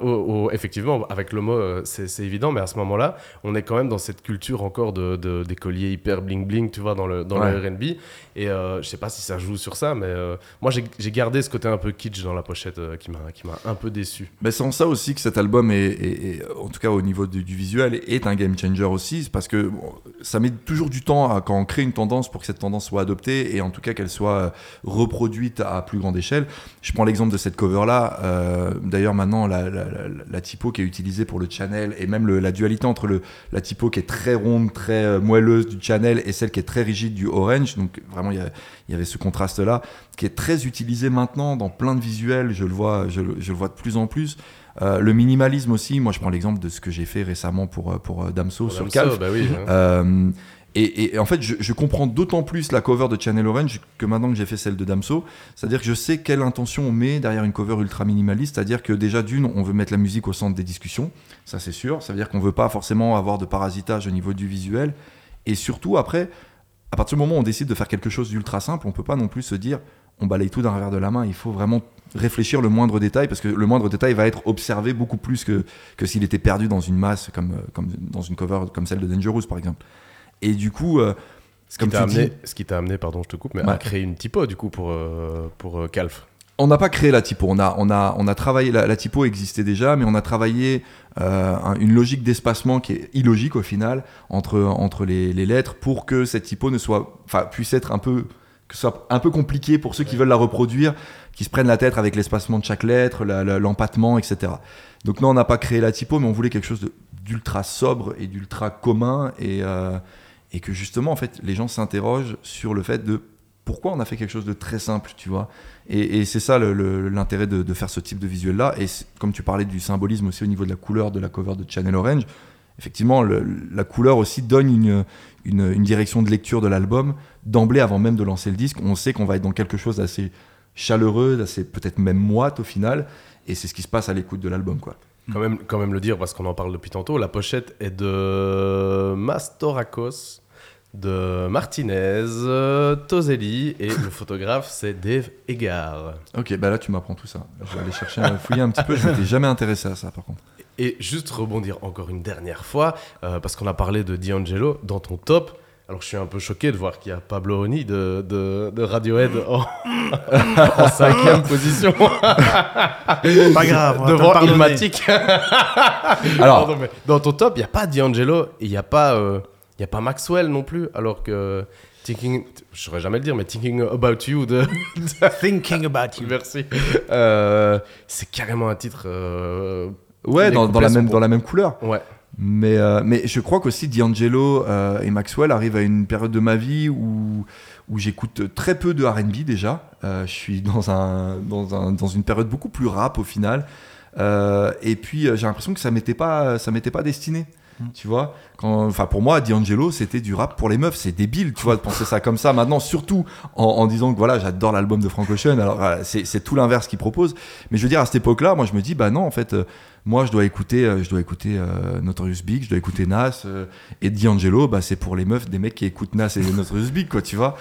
effectivement, avec le mot, euh, c'est évident, mais à ce moment-là, on est quand même dans cette culture encore de, des colliers hyper bling-bling, tu vois, dans le, dans le RB. Et euh, je sais pas si ça joue sur ça, mais euh, moi, j'ai gardé ce côté un peu kitsch dans la pochette qui m'a un peu déçu. Mais c'est en ça aussi que cet album, est, en tout cas au niveau du, visuel, est un game changer aussi, parce que ça met toujours du temps à, quand on crée une tendance pour que cette tendance soit adoptée et en tout cas qu'elle soit reproduite à plus grande échelle. Je prends l'exemple de cette cover-là Euh, D'ailleurs, maintenant, la, la- la- la typo qui est utilisée pour le channel et même le- la dualité entre le, la typo qui est très ronde, très euh, moelleuse du channel et celle qui est très rigide du orange. Donc, vraiment, il y, avait ce contraste-là qui est très utilisé maintenant dans plein de visuels. Je le vois, je, le- je le vois de plus en plus. Euh, le minimalisme aussi. Moi, je prends l'exemple de ce que j'ai fait récemment pour, pour Damso sur Damso, Calf. bah oui. hein. Euh, et, en fait, je, comprends d'autant plus la cover de Channel Orange que maintenant que j'ai fait celle de Damso. C'est-à-dire que je sais quelle intention on met derrière une cover ultra minimaliste. C'est-à-dire que déjà, d'une, on veut mettre la musique au centre des discussions. Ça, c'est sûr. Ça veut dire qu'on veut pas forcément avoir de parasitage au niveau du visuel. Et surtout, après, à partir du moment où on décide de faire quelque chose d'ultra simple, on peut pas non plus se dire on balaye tout d'un revers de la main. Il faut vraiment réfléchir le moindre détail parce que le moindre détail va être observé beaucoup plus que, que s'il était perdu dans une masse comme, euh, comme dans une cover comme celle de Dangerous par exemple. Et du coup, euh, Ce qui t'a amené, ce qui t'a amené, pardon, je te coupe, mais Ouais. à créer une typo du coup pour euh, pour euh, Calf. on n'a pas créé la typo. On a, on a, on a travaillé. La, la typo existait déjà, mais on a travaillé euh, un- une logique d'espacement qui est illogique au final entre, entre les, les lettres pour que cette typo ne soit, enfin, puisse être un peu, que ce soit un peu compliqué pour ceux qui veulent la reproduire, qui se prennent la tête avec l'espacement de chaque lettre, l'empattement, etc. Donc non, on n'a pas créé la typo, mais on voulait quelque chose d'ultra sobre et d'ultra commun et, euh, et que justement, en fait, les gens s'interrogent sur le fait de pourquoi on a fait quelque chose de très simple, tu vois. Et, c'est ça l'intérêt de, faire ce type de visuel-là. Et comme tu parlais du symbolisme aussi au niveau de la couleur de la cover de Channel Orange, effectivement, la couleur aussi donne une, une, une direction de lecture de l'album d'emblée avant même de lancer le disque. On sait qu'on va être dans quelque chose d'assez chaleureux, d'assez peut-être même moite au final. Et c'est ce qui se passe à l'écoute de l'album, quoi. Quand même, quand même le dire parce qu'on en parle depuis tantôt. La pochette est de Mastorakos, de Martinez, Toselli et le photographe c'est Dave Egar. Ok, bah là tu m'apprends tout ça. Je vais aller chercher, un- fouiller un petit peu. Je m'étais jamais intéressé à ça, par contre. Et juste rebondir encore une dernière fois, euh, parce qu'on a parlé de D'Angelo dans ton top. Alors je suis un peu choqué de voir qu'il y a Pablo Oni de, de, de Radiohead en, (laughs) en cinquième position Pas grave, devant. Ilmatic. (laughs) Alors, Pardon, mais dans ton top, il n'y a pas D'Angelo et il n'y a, pas, euh, il y a pas Maxwell non plus, alors que Thinking, je saurais jamais le dire, mais Thinking About You de, (laughs) Thinking about you. Merci. Euh, c'est carrément un titre. euh, ouais, dans, la même, dans la même couleur. Ouais. Mais, euh, mais je crois qu'aussi D'Angelo euh, et Maxwell arrivent à une période de ma vie où, où j'écoute très peu de RB déjà. Euh, je suis dans, un, dans, un, dans une période beaucoup plus rap au final. Euh, et puis j'ai l'impression que ça m'était pas, ça m'était pas destiné. Tu vois, enfin pour moi, D'Angelo, c'était du rap pour les meufs. C'est débile, tu vois, de penser ça comme ça. Maintenant, surtout en, en disant que voilà, j'adore l'album de Frank Ocean. Alors c'est tout l'inverse qu'il propose. Mais je veux dire, à cette époque-là, moi, je me dis, bah non, en fait, moi, je dois écouter, euh, je dois écouter euh, Notorious Big, je dois écouter Nas euh, et D'Angelo. Bah, c'est pour les meufs, des mecs qui écoutent Nas et Notorious Big, quoi, tu vois.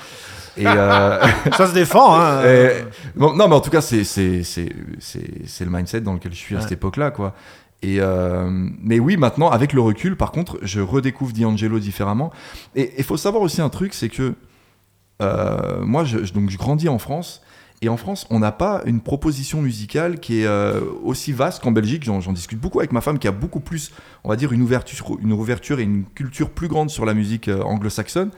Et euh, (laughs) Ça se défend, hein. (laughs) et- bon, non, mais en tout cas, c'est c'est c'est c'est c'est le mindset dans lequel je suis à cette époque-là, quoi. Et mais oui, maintenant, avec le recul, par contre, je redécouvre D'Angelo différemment. Et il faut savoir aussi un truc, c'est que moi, je- donc, je grandis en France. Et en France, on n'a pas une proposition musicale qui est euh, aussi vaste qu'en Belgique. J'en discute beaucoup avec ma femme qui a beaucoup plus, on va dire, une ouverture, une ouverture et une culture plus grande sur la musique euh, anglo-saxonne.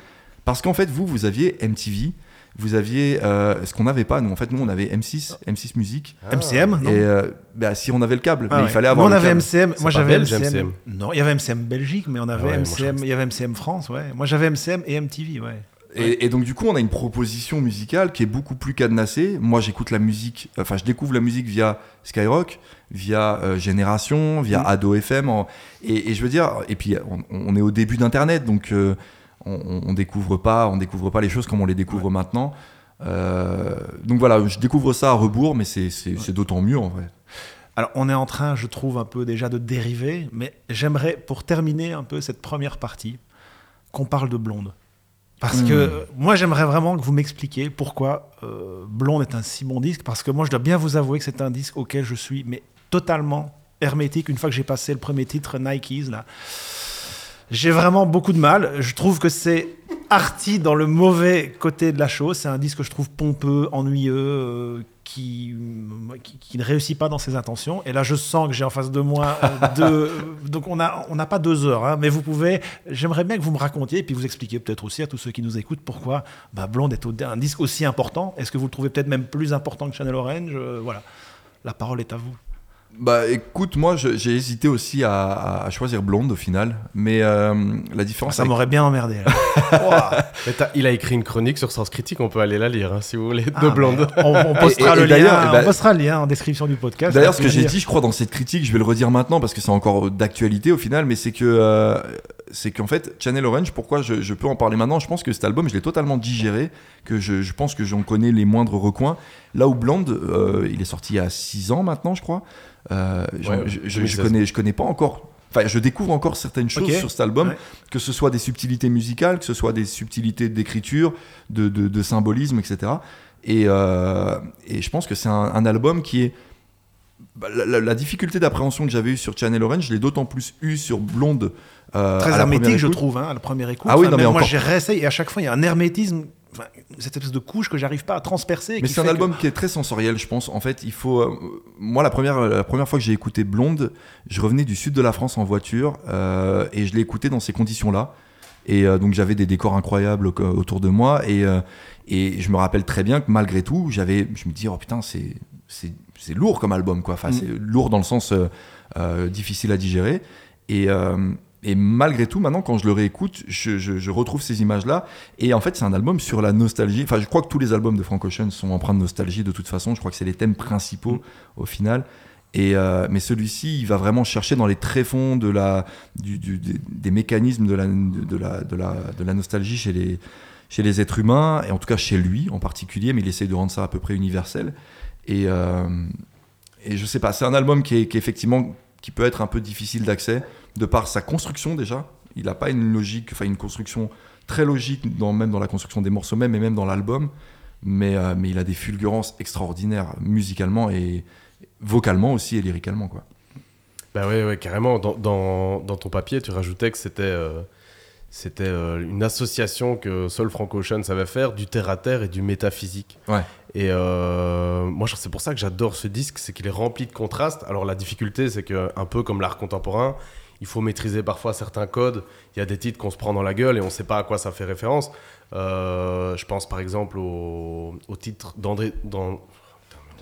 Parce qu'en fait, vous, vous aviez MTV, vous aviez euh, ce qu'on n'avait pas. Nous, en fait, nous, on avait M6, M6 Musique. MCM, non Et euh, bah, si on avait le câble, Ah mais ouais. il fallait avoir Nous, on le avait câble. MCM. Moi, j'avais MCM. MCM. Non, il y avait MCM Belgique, mais on avait ouais, je MCM. Il y avait MCM France, ouais. Moi, j'avais MCM et MTV, ouais. Et, et donc du coup, on a une proposition musicale qui est beaucoup plus cadenassée. Moi, j'écoute la musique, enfin, je découvre la musique via Skyrock, via euh, Génération, via Mm. Ado FM. en- et, et je veux dire, et puis on, on est au début d'Internet, donc euh, on, on découvre pas, on découvre pas les choses comme on les découvre maintenant. Euh, donc voilà, je découvre ça à rebours, mais c'est d'autant mieux en vrai. Alors, on est en train, je trouve, un peu déjà de dériver, mais j'aimerais, pour terminer un peu cette première partie, qu'on parle de Blonde. Parce Hmm. que euh, moi, j'aimerais vraiment que vous m'expliquiez pourquoi euh, Blonde est un si bon disque. Parce que moi, je dois bien vous avouer que c'est un disque auquel je suis mais totalement hermétique. Une fois que j'ai passé le premier titre, Nikes, là, j'ai vraiment beaucoup de mal. Je trouve que c'est arty dans le mauvais côté de la chose. C'est un disque que je trouve pompeux, ennuyeux, euh, qui, qui, qui ne réussit pas dans ses intentions. Et là, je sens que j'ai en face de moi euh, deux. (laughs) Donc, on n'a on pas deux heures, hein, mais vous pouvez. J'aimerais bien que vous me racontiez et puis vous expliquiez peut-être aussi à tous ceux qui nous écoutent pourquoi bah, Blonde est au- un disque aussi important. Est-ce que vous le trouvez peut-être même plus important que Channel Orange? Euh, Voilà. La parole est à vous. Bah écoute, moi j'ai hésité aussi à, à choisir Blonde au final, mais euh, la différence Ça avec- m'aurait bien emmerdé. là. (laughs) Il a écrit une chronique sur Sens Critique, on peut aller la lire hein, si vous voulez, Ah, de Blonde. mais On, on postera Et- et le lien, ben- on postera le lien en description du podcast. D'ailleurs, ce que j'ai dit, je crois, dans cette critique, je vais le redire maintenant parce que c'est encore d'actualité au final, mais c'est que euh, c'est qu'en fait, Channel Orange, pourquoi je, je peux en parler maintenant? Je pense que cet album, je l'ai totalement digéré, que je, je pense que j'en connais les moindres recoins. Là où Blonde, euh, il est sorti il y a 6 ans maintenant, je crois. Euh, Ouais, je, je- je 2016. connais, je connais pas encore. Enfin, je découvre encore certaines choses sur cet album, Ouais. que ce soit des subtilités musicales, que ce soit des subtilités d'écriture, de, de- de symbolisme, etc. Et, euh, et je pense que c'est un, un album qui est bah, la, la- la difficulté d'appréhension que j'avais eue sur Channel Orange, je l'ai d'autant plus eu sur Blonde. euh, Très hermétique, je trouve, hein, à la première écoute. Ah oui, Enfin, non, mais moi, j'ai réessayé et à chaque fois, il y a un hermétisme, enfin, cette espèce de couche que j'arrive pas à transpercer. Mais c'est un album qui est très sensoriel, je pense. En fait, il faut. euh, moi, la première, la première fois que j'ai écouté Blonde, je revenais du sud de la France en voiture euh, et je l'ai écouté dans ces conditions-là. Et euh, donc, j'avais des décors incroyables au- autour de moi. Et, et je me rappelle très bien que malgré tout, j'avais, je me dis, oh putain, c'est, lourd comme album, quoi. Enfin, Mm. c'est lourd dans le sens difficile à digérer. Et. Et malgré tout, maintenant, quand je le réécoute, je, je- je retrouve ces images-là. Et en fait, c'est un album sur la nostalgie. Enfin, je crois que tous les albums de Frank Ocean sont empreints de nostalgie de toute façon. Je crois que c'est les thèmes principaux Mm. au final. Et euh, mais celui-ci, il va vraiment chercher dans les tréfonds de la, du, du- des, des mécanismes de la, de, de la, de, la, de la nostalgie chez les, chez les êtres humains, et en tout cas chez lui en particulier, mais il essaye de rendre ça à peu près universel. Et, euh, et je sais pas, c'est un album qui est, qui est effectivement qui peut être un peu difficile d'accès de par sa construction déjà. Il n'a pas une logique, enfin une construction très logique, dans, même dans la construction des morceaux même et même dans l'album. Mais, euh, mais il a des fulgurances extraordinaires musicalement et vocalement aussi et lyricalement. Quoi. Bah ouais, ouais, carrément. Dans, dans, dans ton papier, tu rajoutais que c'était euh, c'était euh, une association que seul Frank Ocean savait faire du terre à terre et du métaphysique. Ouais. Et euh, moi, c'est pour ça que j'adore ce disque, c'est qu'il est rempli de contrastes. Alors la difficulté, c'est que un peu comme l'art contemporain, il faut maîtriser parfois certains codes. Il y a des titres qu'on se prend dans la gueule et on ne sait pas à quoi ça fait référence. Euh, je pense par exemple au, au titre d'André. dans-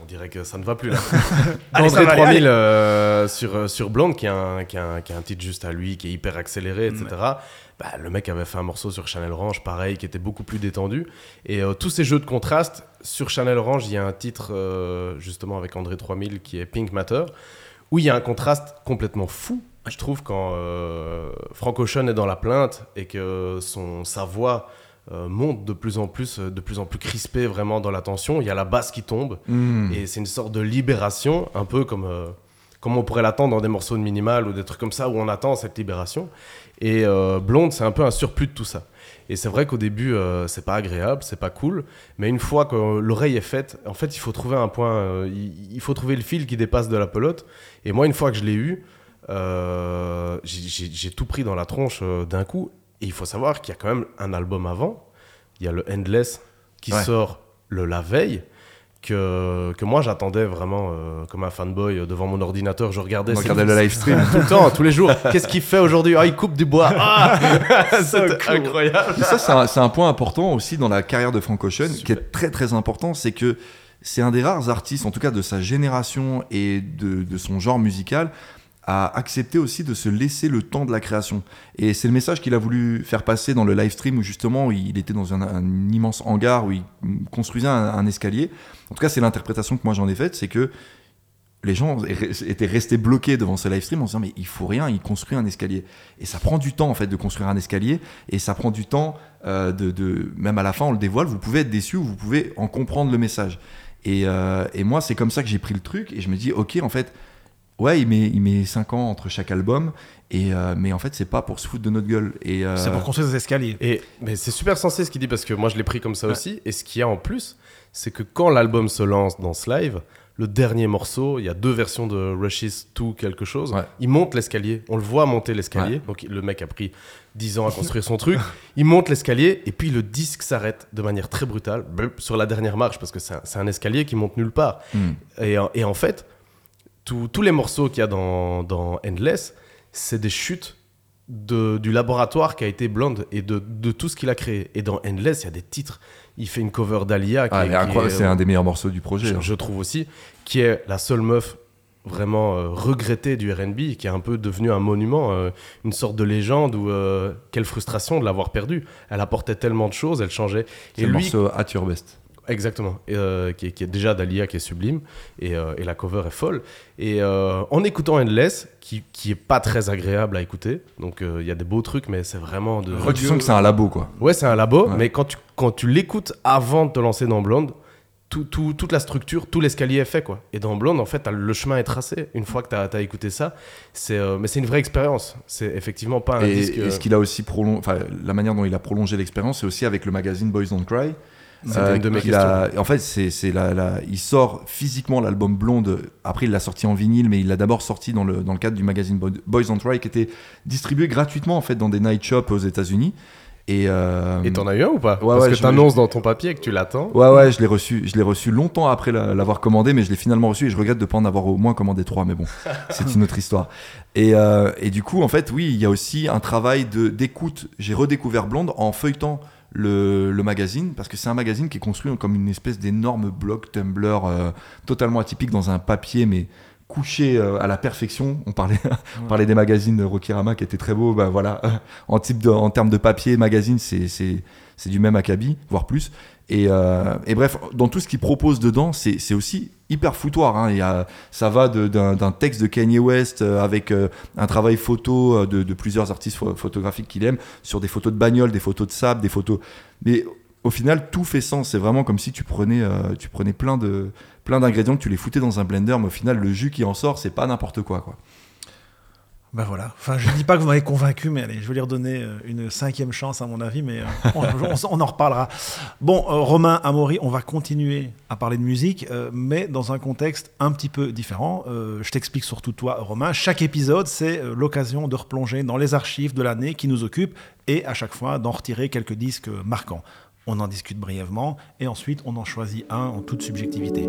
On dirait que ça ne va plus là. (laughs) Allez, André va aller, 3000 euh, sur, sur Blonde, qui a, un, qui, a un, qui a un titre juste à lui, qui est hyper accéléré, etc. Bah, le mec avait fait un morceau sur Chanel Orange, pareil, qui était beaucoup plus détendu. Et euh, tous ces jeux de contraste, sur Chanel Orange, il y a un titre euh, justement avec André 3000 qui est Pink Matter, où il y a un contraste complètement fou. Je trouve quand euh, Frank Ocean est dans la plainte et que son, sa voix euh, monte de plus en plus, de plus en plus crispée vraiment dans la tension. Il y a la basse qui tombe. Mm. Et c'est une sorte de libération, un peu comme, comme on pourrait l'attendre dans des morceaux de minimal ou des trucs comme ça où on attend cette libération. Et euh, Blonde, c'est un peu un surplus de tout ça. Et c'est vrai qu'au début, euh, c'est pas agréable, c'est pas cool, mais une fois que l'oreille est faite, en fait, il faut trouver un point, euh, il, il faut trouver le fil qui dépasse de la pelote. Et moi, une fois que je l'ai eu, j'ai- tout pris dans la tronche d'un coup. Et il faut savoir qu'il y a quand même un album avant. Il y a le Endless qui Ouais. sort le la veille. Que, que moi j'attendais vraiment euh, comme un fanboy euh, devant mon ordinateur. Je regardais, On regardait le live stream. (laughs) tout le temps, tous les jours. Qu'est-ce qu'il fait aujourd'hui? Ah, il coupe du bois. Ah (laughs) (laughs) cool. incroyable. Et ça, c'est un, c'est un point important aussi dans la carrière de Frank Ocean, qui est très très important, c'est que c'est un des rares artistes, en tout cas de sa génération et de, de son genre musical, à accepter aussi de se laisser le temps de la création. Et c'est le message qu'il a voulu faire passer dans le live stream où justement il était dans un, immense hangar où il construisait un, un escalier. En tout cas, c'est l'interprétation que moi j'en ai faite, c'est que les gens étaient restés bloqués devant ce live stream en se disant mais il faut rien, il construit un escalier. Et ça prend du temps en fait de construire un escalier et ça prend du temps euh, de, de- même à la fin on le dévoile, vous pouvez être déçu ou vous pouvez en comprendre le message. Et, euh, et moi c'est comme ça que j'ai pris le truc et je me dis ok en fait ouais il met il met 5 ans entre chaque album et euh, mais en fait c'est pas pour se foutre de notre gueule et euh, C'est pour construire des escaliers. Et mais c'est super sensé ce qu'il dit parce que moi je l'ai pris comme ça Ouais. aussi. Et ce qu'il y a en plus, c'est que quand l'album se lance dans ce live, le dernier morceau, il y a deux versions de Rushes 2 quelque chose. Ouais. Il monte l'escalier, on le voit monter l'escalier. Donc le mec a pris 10 ans à construire son truc. Il monte l'escalier et puis le disque s'arrête de manière très brutale sur la dernière marche parce que c'est un, c'est un escalier qui monte nulle part. hmm. Et, et en fait, tous tous les morceaux qu'il y a dans, dans Endless, c'est des chutes de, du laboratoire qui a été Blonde et de, de tout ce qu'il a créé. Et dans Endless, il y a des titres. Il fait une cover d'Alia qui, Ah, c'est un des meilleurs morceaux du projet. je, hein. je trouve aussi, qui est la seule meuf vraiment euh, regrettée du RB, qui est un peu devenu un monument, euh, une sorte de légende, ou euh, quelle frustration de l'avoir perdu. Elle apportait tellement de choses, elle changeait. C'est le morceau At Your Best. Exactement, et, euh, qui, est, qui est déjà Dalia, qui est sublime, et, euh, et la cover est folle. Et euh, en écoutant Endless, qui, qui est pas très agréable à écouter, donc il y a des beaux trucs, mais c'est vraiment de. Ouais, tu sens que c'est un labo, quoi. Ouais, c'est un labo, Ouais. mais quand tu, quand tu l'écoutes avant de te lancer dans Blonde, tout, tout- toute la structure, tout l'escalier est fait, quoi. Et dans Blonde, en fait, le chemin est tracé. Une fois que tu as, écouté ça, c'est, mais c'est une vraie expérience. C'est effectivement pas un Et, disque. et ce qu'il a aussi prolongé, enfin, la manière dont il a prolongé l'expérience, c'est aussi avec le magazine Boys Don't Cry. Euh, de mes a- en fait, c'est, la, la- il sort physiquement l'album Blonde. Après, il l'a sorti en vinyle, mais il l'a d'abord sorti dans le, dans le cadre du magazine Boy- Boys Don't Cry, qui était distribué gratuitement en fait dans des night shops aux États-Unis. Et, euh, t'en as eu un ou pas Ouais, Parce ouais, que t'annonces dans ton papier que tu l'attends. Ouais, ouais, je l'ai reçu. Je l'ai reçu longtemps après la- l'avoir commandé, mais je l'ai finalement reçu et je regrette de pas en avoir au moins commandé trois. Mais bon, (laughs) c'est une autre histoire. Et, euh, et du coup, en fait, oui, il y a aussi un travail d'écoute. J'ai redécouvert Blonde en feuilletant le, magazine parce que c'est un magazine qui est construit comme une espèce d'énorme bloc Tumblr euh, totalement atypique dans un papier, mais couché euh, à la perfection. On parlait, (laughs) on parlait des magazines de Rokirama qui étaient très beaux. Bah voilà, (laughs) en type de, en termes de papier, magazine, c'est c'est c'est du même acabit, voire plus. Et, euh, et bref, dans tout ce qu'il propose dedans, c'est c'est aussi hyper foutoir. Hein. Il y a, ça va d'un texte de Kanye West euh, avec un travail photo de, de plusieurs artistes pho- photographiques qu'il aime, sur des photos de bagnole, des photos de sable, des photos. Mais au final, tout fait sens. C'est vraiment comme si tu prenais, euh, tu prenais plein de plein d'ingrédients, que tu les foutais dans un blender, mais au final, le jus qui en sort, c'est pas n'importe quoi, quoi. Ben voilà. Enfin, je dis pas que vous m'avez convaincu, mais allez, je vais lui redonner euh, une cinquième chance à mon avis, mais euh, on, en reparlera. Bon, Romain, Amaury, on va continuer à parler de musique, mais dans un contexte un petit peu différent. Je t'explique surtout toi, Romain. Chaque épisode, c'est l'occasion de replonger dans les archives de l'année qui nous occupe et à chaque fois d'en retirer quelques disques marquants. On en discute brièvement et ensuite on en choisit un en toute subjectivité.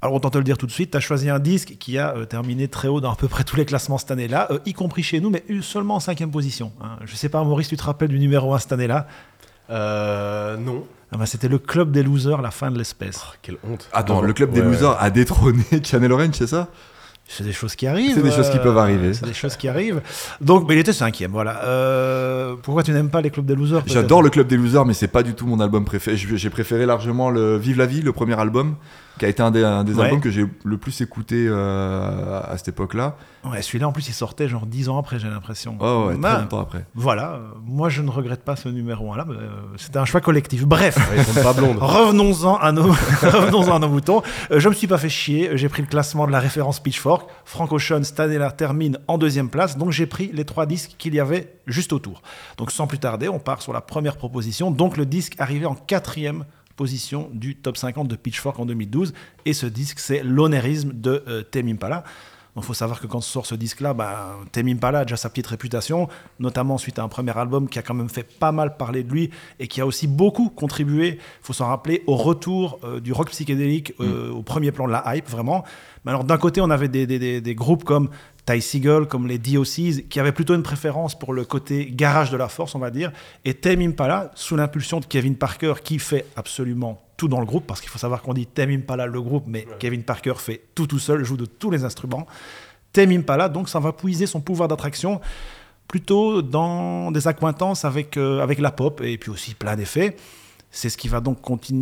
Alors autant te le dire tout de suite, tu as choisi un disque qui a euh, terminé très haut dans à peu près tous les classements cette année-là, euh, y compris chez nous, mais eu seulement en cinquième position. hein. Je sais pas, Maurice, tu te rappelles du numéro 1 cette année-là? Euh, non. Ah ben, C'était le club des losers, la fin de l'espèce. Oh, quelle honte. Attends, le club des ouais. losers a détrôné (laughs) Channel Orange, c'est ça? C'est des choses qui arrivent. C'est des choses qui peuvent arriver. C'est des choses qui arrivent. Donc, mais il était cinquième, voilà. Euh, pourquoi tu n'aimes pas les clubs des losers J'adore le club des losers, mais c'est pas du tout mon album préféré. J'ai préféré largement le Vive la vie, le premier album, qui a été un des, un des Ouais. albums que j'ai le plus écouté euh, à cette époque-là. Ouais, celui-là, en plus, il sortait genre dix ans après, j'ai l'impression. Oh ouais, Bah, très longtemps après. Voilà, euh, moi je ne regrette pas ce numéro 1 là, mais, euh, c'était un choix collectif. Bref, blondes. (laughs) revenons-en à nos, (laughs) revenons-en à nos moutons. Je me suis pas fait chier, j'ai pris le classement de la référence Pitchfork. Frank Ocean, cette année-là, termine en deuxième place, donc j'ai pris les trois disques qu'il y avait juste autour. Donc sans plus tarder, on part sur la première proposition, donc le disque arrivé en quatrième position du top 50 de Pitchfork en 2012, et ce disque c'est l'onérisme de euh, Tame Impala. Il faut savoir que quand sort ce disque-là, bah, Tame Impala a déjà sa petite réputation, notamment suite à un premier album qui a quand même fait pas mal parler de lui et qui a aussi beaucoup contribué, il faut s'en rappeler, au retour euh, du rock psychédélique euh, au premier plan de la hype, vraiment. Mais alors, d'un côté, on avait des, des- des- des groupes comme Ty Seagull, comme les DOCs, qui avaient plutôt une préférence pour le côté garage de la force, on va dire. Et Tame Impala, sous l'impulsion de Kevin Parker, qui fait absolument tout dans le groupe, parce qu'il faut savoir qu'on dit Tame Impala le groupe, mais Kevin Parker fait tout tout seul, joue de tous les instruments. Tame Impala, donc ça va puiser son pouvoir d'attraction plutôt dans des accointances avec, euh, avec la pop et puis aussi plein d'effets. C'est ce qui va donc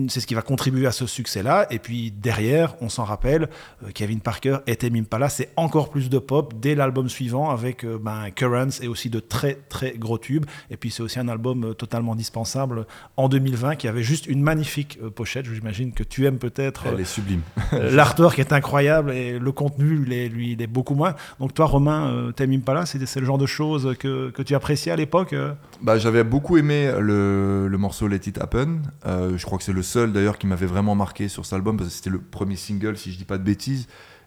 c'est ce qui va contribuer à ce succès-là. Et puis derrière, on s'en rappelle, euh, Kevin Parker et Tame Impala, c'est encore plus de pop dès l'album suivant avec euh, ben, Currents et aussi de très très gros tubes. Et puis c'est aussi un album euh, totalement dispensable en 2020 qui avait juste une magnifique pochette. J'imagine que tu aimes peut-être. Elle est sublime. (laughs) L'artwork est incroyable et le contenu, il est, lui, il est beaucoup moins. Donc toi, Romain, Tame Impala, c'est le genre de choses que, que tu appréciais à l'époque Bah, J'avais beaucoup aimé le, le morceau Let It Happen. Euh, je crois que c'est le seul d'ailleurs qui m'avait vraiment marqué sur cet album parce que c'était le premier single, si je dis pas de bêtises.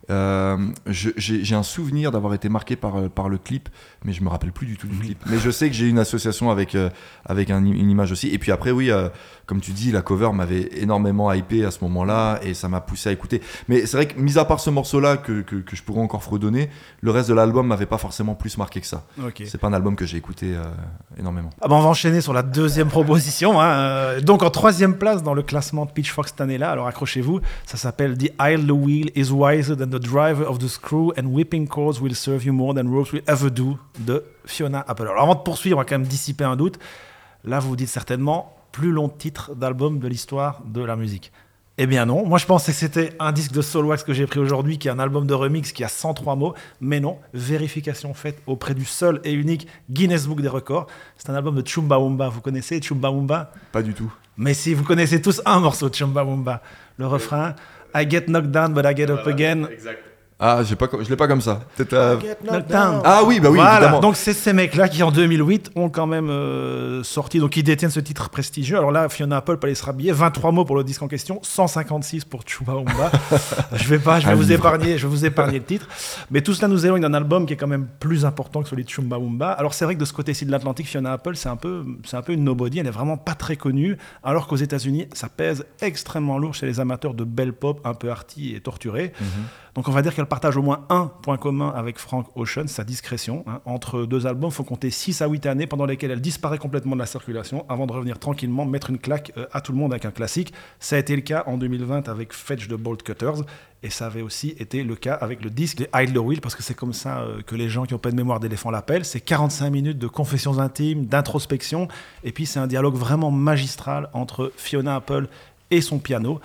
Euh, J'ai un souvenir d'avoir été marqué par, euh, par le clip, mais je me rappelle plus du tout du clip. Mais je sais que j'ai une association avec, euh, avec un- une image aussi. Et puis après, oui, euh, comme tu dis, la cover m'avait énormément hypé à ce moment-là et ça m'a poussé à écouter. Mais c'est vrai que, mis à part ce morceau-là que, que, que je pourrais encore fredonner, le reste de l'album m'avait pas forcément plus marqué que ça. C'est pas un album que j'ai écouté énormément. Ah bah, on va enchaîner sur la deuxième proposition. hein. Donc en troisième place dans le classement de Pitchfork cette année-là, alors accrochez-vous, ça s'appelle The Idle the Wheel is wiser than the driver of the screw and whipping cords will serve you more than ropes will ever do de Fiona Apple. Alors avant de poursuivre, on va quand même dissiper un doute. Là, vous vous dites certainement plus long titre d'album de l'histoire de la musique. Eh bien non, moi je pensais que c'était un disque de Soulwax que j'ai pris aujourd'hui, qui est un album de remix qui a 103 mots, mais non, vérification faite auprès du seul et unique Guinness Book des records. C'est un album de Chumbawamba, vous connaissez Chumbawamba Pas du tout. Mais si, vous connaissez tous un morceau de Chumbawamba. Le refrain, I get knocked down but I get up again. Ah, j'ai pas, je l'ai pas comme ça. Peut-être. euh. Ah oui, bah oui, voilà, évidemment. donc c'est ces mecs-là qui en 2008 ont quand même euh, sorti, donc qui détiennent ce titre prestigieux. Alors là, Fiona Apple peut aller se rhabiller, 23 mots pour le disque en question, 156 pour Chumbawamba. (laughs) je vais pas, je vais Un vous livre. épargner, je vais vous épargner le titre. Mais tout cela nous éloigne d'un album qui est quand même plus important que celui de Chumbawamba. Alors c'est vrai que de ce côté-ci de l'Atlantique, Fiona Apple, c'est un peu, c'est un peu une nobody. Elle est vraiment pas très connue, alors qu'aux États-Unis, ça pèse extrêmement lourd chez les amateurs de belle pop un peu arty et torturée. Donc on va dire qu'elle partage au moins un point commun avec Frank Ocean, sa discrétion. hein. Entre deux albums, faut compter 6 à 8 années pendant lesquelles elle disparaît complètement de la circulation avant de revenir tranquillement mettre une claque euh, à tout le monde avec un classique. Ça a été le cas en 2020 avec Fetch the Bolt Cutters et ça avait aussi été le cas avec le disque de Idle the Wheel parce que c'est comme ça euh, que les gens qui n'ont pas de mémoire d'éléphant l'appellent. C'est 45 minutes de confessions intimes, d'introspection et puis c'est un dialogue vraiment magistral entre Fiona Apple et son piano.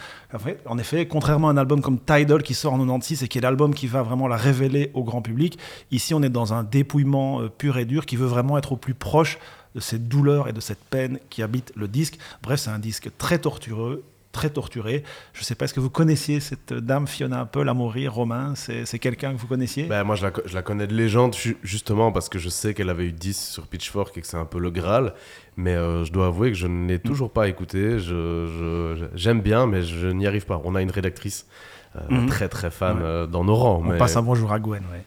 En effet, contrairement à un album comme Tidal qui sort en 96 et qui est l'album qui va vraiment la révéler au grand public, ici on est dans un dépouillement euh, pur et dur qui veut vraiment être au plus proche de cette douleur et de cette peine qui habite le disque. Bref, c'est un disque très tortureux, très torturé. Je ne sais pas, est-ce que vous connaissiez cette dame Fiona Apple à mourir, Romain? C'est quelqu'un que vous connaissiez? Ben, moi, je la, co- je la connais de légende, ju- justement, parce que je sais qu'elle avait eu 10 sur Pitchfork et que c'est un peu le Graal. Mais euh, je dois avouer que je ne l'ai toujours pas écouté. Je- je- J'aime bien, mais je n'y arrive pas. On a une rédactrice euh, Mhm. très très fan Ouais. euh, dans nos rangs. On mais- passe un bonjour à Gwen, ouais.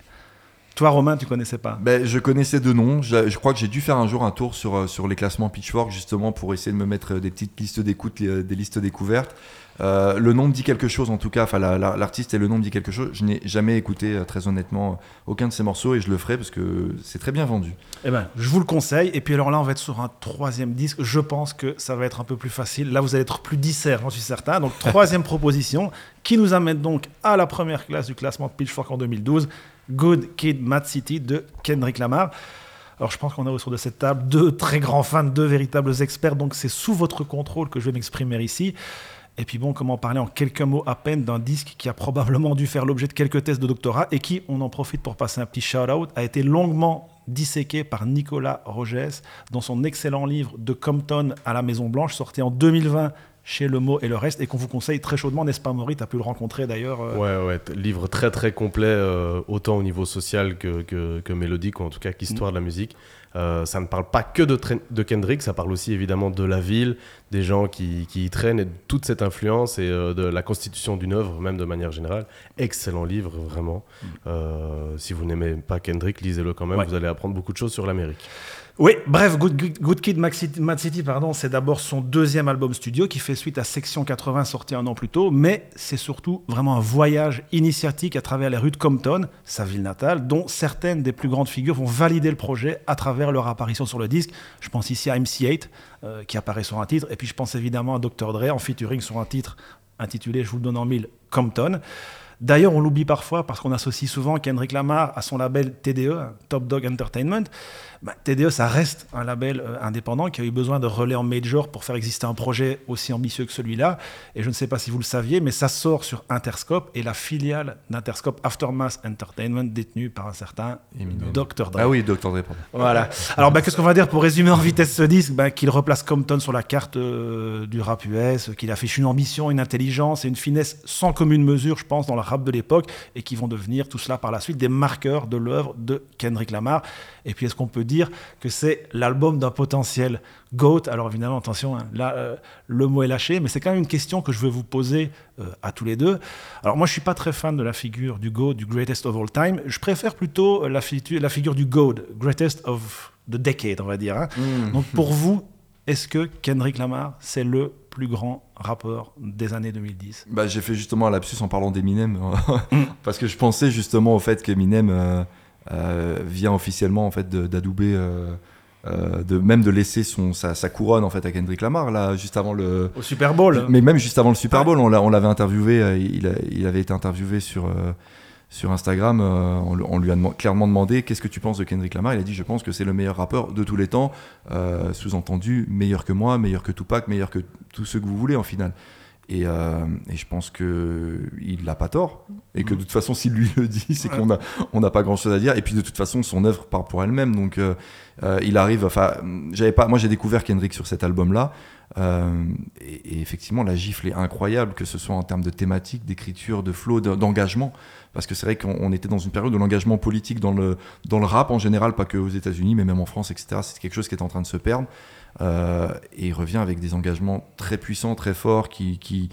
Toi, Romain, tu connaissais pas Ben, je connaissais deux noms. Je, je crois que j'ai dû faire un jour un tour sur, euh, sur les classements Pitchfork justement pour essayer de me mettre euh, des petites listes d'écoute, euh, des listes découvertes. Euh, le nom me dit quelque chose en tout cas, enfin la- la- l'artiste et le nom me dit quelque chose. Je n'ai jamais écouté très honnêtement aucun de ses morceaux et je le ferai parce que c'est très bien vendu. Eh ben, je vous le conseille. Et puis alors là, on va être sur un troisième disque. Je pense que ça va être un peu plus facile. Là, vous allez être plus dissert, j'en suis certain. Donc, troisième (laughs) proposition, qui nous amène donc à la première classe du classement Pitchfork en 2012, Good Kid, Mad City de Kendrick Lamar. Alors, je pense qu'on a autour de cette table deux très grands fans, deux véritables experts. Donc, c'est sous votre contrôle que je vais m'exprimer ici. Et puis bon, comment parler en quelques mots à peine d'un disque qui a probablement dû faire l'objet de quelques tests de doctorat et qui, on en profite pour passer un petit shout-out, a été longuement disséqué par Nicolas Rogès dans son excellent livre De Compton à la Maison Blanche, sorti en 2020 chez Le Mot et le Reste, et qu'on vous conseille très chaudement, n'est-ce pas Maury Tu as pu le rencontrer d'ailleurs. euh, Ouais, ouais, livre très très complet, euh, autant au niveau social que, que, que mélodique, ou en tout cas qu'histoire de la musique. Euh, ça ne parle pas que de, de Kendrick, ça parle aussi évidemment de la ville, des gens qui, qui y traînent et de toute cette influence et euh, de la constitution d'une œuvre, même de manière générale. Excellent livre, vraiment. Euh, si vous n'aimez pas Kendrick, lisez-le quand même, Ouais. vous allez apprendre beaucoup de choses sur l'Amérique. Oui, bref, Good, Kid, Mad City, pardon, c'est d'abord son deuxième album studio qui fait suite à Section 80 sorti un an plus tôt, mais c'est surtout vraiment un voyage initiatique à travers les rues de Compton, sa ville natale, dont certaines des plus grandes figures vont valider le projet à travers leur apparition sur le disque. Je pense ici à MC8 euh, qui apparaît sur un titre, et puis je pense évidemment à Dr. Dre en featuring sur un titre intitulé, je vous le donne en mille, Compton. D'ailleurs, on l'oublie parfois parce qu'on associe souvent Kendrick Lamar à son label TDE, Top Dog Entertainment. Bah, TDE, ça reste un label euh, indépendant qui a eu besoin de relais en major pour faire exister un projet aussi ambitieux que celui-là. Et je ne sais pas si vous le saviez, mais ça sort sur Interscope et la filiale d'Interscope Aftermath Entertainment détenue par un certain. Dr. Dre. Ah oui, Dr. Dre. Voilà. Alors, bah, qu'est-ce qu'on va dire pour résumer en vitesse ce disque? Bah, Qu'il replace Compton sur la carte euh, du rap US, qu'il affiche une ambition, une intelligence et une finesse sans commune mesure, je pense, dans la rap de l'époque et qui vont devenir tout cela par la suite des marqueurs de l'œuvre de Kendrick Lamar. Et puis est-ce qu'on peut dire que c'est l'album d'un potentiel GOAT Alors évidemment, attention, hein, là euh, le mot est lâché, mais c'est quand même une question que je veux vous poser euh, à tous les deux. Alors moi je suis pas très fan de la figure du GOAT, du Greatest of All Time. Je préfère plutôt la, la figure du GOAT, Greatest of the Decade, on va dire. Hein. Mmh. Donc pour vous, est-ce que Kendrick Lamar, c'est le plus grand rappeur des années 2010 bah, J'ai fait justement un lapsus en parlant d'Eminem, mm. (laughs) parce que je pensais justement au fait qu'Eminem euh, euh, vient officiellement en fait d'adouber, euh, de, même de laisser son, sa, couronne en fait à Kendrick Lamar, là, juste avant le... Au Super Bowl Mais même juste avant le Super Bowl, on l'avait interviewé, il, il, avait été interviewé sur sur Instagram, euh, on, lui a clairement demandé qu'est-ce que tu penses de Kendrick Lamar? Il a dit je pense que c'est le meilleur rappeur de tous les temps, euh, sous-entendu meilleur que moi, meilleur que Tupac, meilleur que tous ceux que vous voulez en finale. Et, euh, je pense que il n'a pas tort. Et que de toute façon s'il lui le dit c'est qu'on a on n'a pas grand chose à dire. Et puis de toute façon son œuvre part pour elle-même. Donc il arrive enfin j'avais pas moi j'ai découvert Kendrick sur cet album là et, et, effectivement la gifle est incroyable que ce soit en termes de thématique d'écriture de flow d'engagement. Parce que c'est vrai qu'on était dans une période de l'engagement politique dans le, dans le rap en général, pas que aux États-Unis, mais même en France, etc. C'est quelque chose qui est en train de se perdre. Euh, et il revient avec des engagements très puissants, très forts, qui, qui,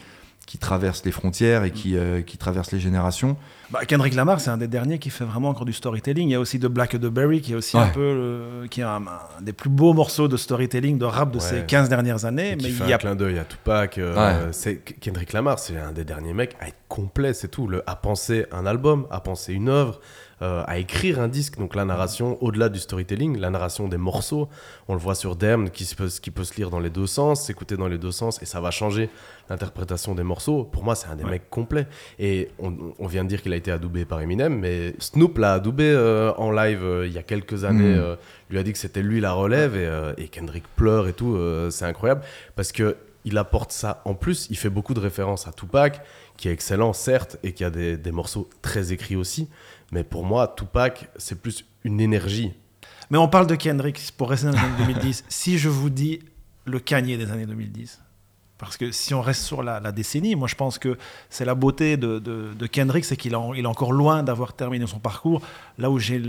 qui traverse les frontières et qui, euh, qui traverse les générations. Bah, Kendrick Lamar, c'est un des derniers qui fait vraiment encore du storytelling. Il y a aussi de Black the Berry, qui est aussi un peu qui est un, des plus beaux morceaux de storytelling de rap de ces 15 dernières années. mais il y a un clin d'œil à Tupac. Euh, c'est Kendrick Lamar, c'est un des derniers mecs à être complet, c'est tout. Le, à penser un album, à penser une œuvre, à écrire un disque. Donc la narration, au-delà du storytelling, la narration des morceaux, on le voit sur Damn, qui, peut, qui peut se lire dans les deux sens, s'écouter dans les deux sens, et ça va changer l'interprétation des morceaux. Pour moi, c'est un des mecs complets. Et on, vient de dire qu'il a été adoubé par Eminem, mais Snoop l'a adoubé euh, en live euh, il y a quelques années. Mm. lui a dit que c'était lui la relève, et, Kendrick pleure et tout. c'est incroyable, parce que il apporte ça. En plus, il fait beaucoup de références à Tupac, qui est excellent, certes, et qui a des, des morceaux très écrits aussi. Mais pour moi, Tupac, c'est plus une énergie. Mais on parle de Kendrick pour rester dans les années 2010. si je vous dis le Kanye des années 2010, parce que si on reste sur la, décennie, moi je pense que c'est la beauté de, de, Kendrick, c'est qu'il est encore loin d'avoir terminé son parcours. Là où j'ai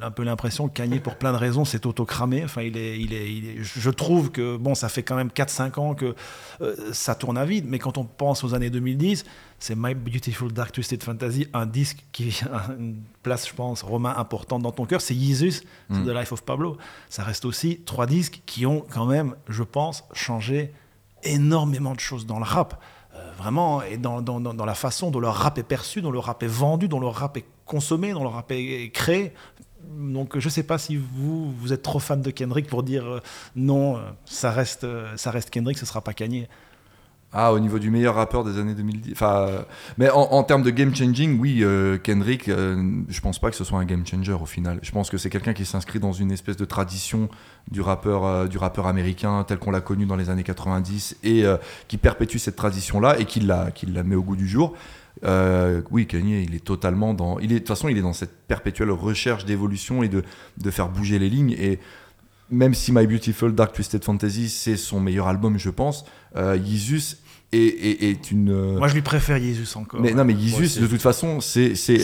un peu l'impression que Kanye, pour plein de raisons, s'est auto-cramé. Enfin, il est, il est, je trouve que bon, ça fait quand même 4-5 ans que euh, ça tourne à vide. Mais quand on pense aux années 2010, c'est My Beautiful Dark Twisted Fantasy, un disque qui a (laughs) une place, je pense, romain importante dans ton cœur. C'est Jesus, c'est mm. The Life of Pablo. Ça reste aussi trois disques qui ont quand même, je pense, changé énormément de choses dans le rap. Euh, vraiment, et dans, dans, dans, la façon dont le rap est perçu, dont le rap est vendu, dont le rap est consommé, dont le rap est créé. Donc je ne sais pas si vous, vous êtes trop fan de Kendrick pour dire euh, non, euh, ça reste, ça reste Kendrick, ce ne sera pas Kanye. Ah, au niveau du meilleur rappeur des années 2010. Enfin, mais en, termes de game changing, oui, euh, Kendrick, euh, je pense pas que ce soit un game changer au final. Je pense que c'est quelqu'un qui s'inscrit dans une espèce de tradition du rappeur, euh, du rappeur américain tel qu'on l'a connu dans les années 90 et qui perpétue cette tradition-là et qui la, qui la met au goût du jour. oui, Kanye, il est totalement dans. De toute façon, il est dans cette perpétuelle recherche d'évolution et de, de faire bouger les lignes. Et même si My Beautiful Dark Twisted Fantasy, c'est son meilleur album, je pense, euh, Yeezus est, une. Euh, moi, je lui préfère Jesus encore. Mais non, mais Jesus, de toute façon, c'est c'est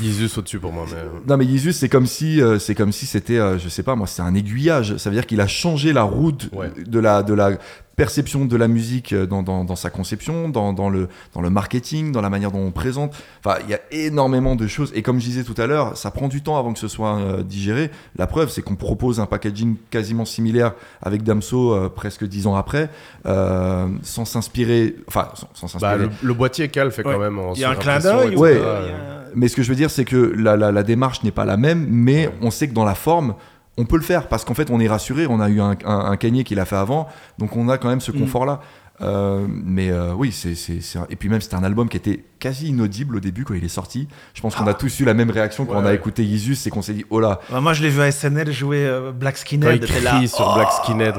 Jesus au-dessus pour moi. Mais... Euh. Non, mais Jesus, c'est comme si c'est comme si c'était, je sais pas moi, c'est un aiguillage. Ça veut dire qu'il a changé la route de la de la perception de la musique euh, dans, dans, sa conception, dans, dans, le, dans le marketing, dans la manière dont on présente. Enfin, il y a énormément de choses. Et comme je disais tout à l'heure, ça prend du temps avant que ce soit euh, digéré. La preuve, c'est qu'on propose un packaging quasiment similaire avec Damso euh, presque dix ans après, sans s'inspirer. Enfin, sans, s'inspirer. Bah, le, boîtier Cal fait quand même. Il y a un clin d'œil. Ouais. Mais ce que je veux dire, c'est que la, la, la démarche n'est pas la même, mais on sait que dans la forme, on peut le faire parce qu'en fait on est rassuré, on a eu un, un, qui l'a fait avant, donc on a quand même ce mm. confort-là. Euh, mais euh, oui, c'est, et puis même c'était un album qui était quasi inaudible au début quand il est sorti. Je pense qu'on a ah. tous eu la même réaction quand on a écouté Yeezus, c'est qu'on s'est dit oh là. Bah, moi je l'ai vu à SNL jouer euh, Black Skinhead. il sur Black oh. Skinhead.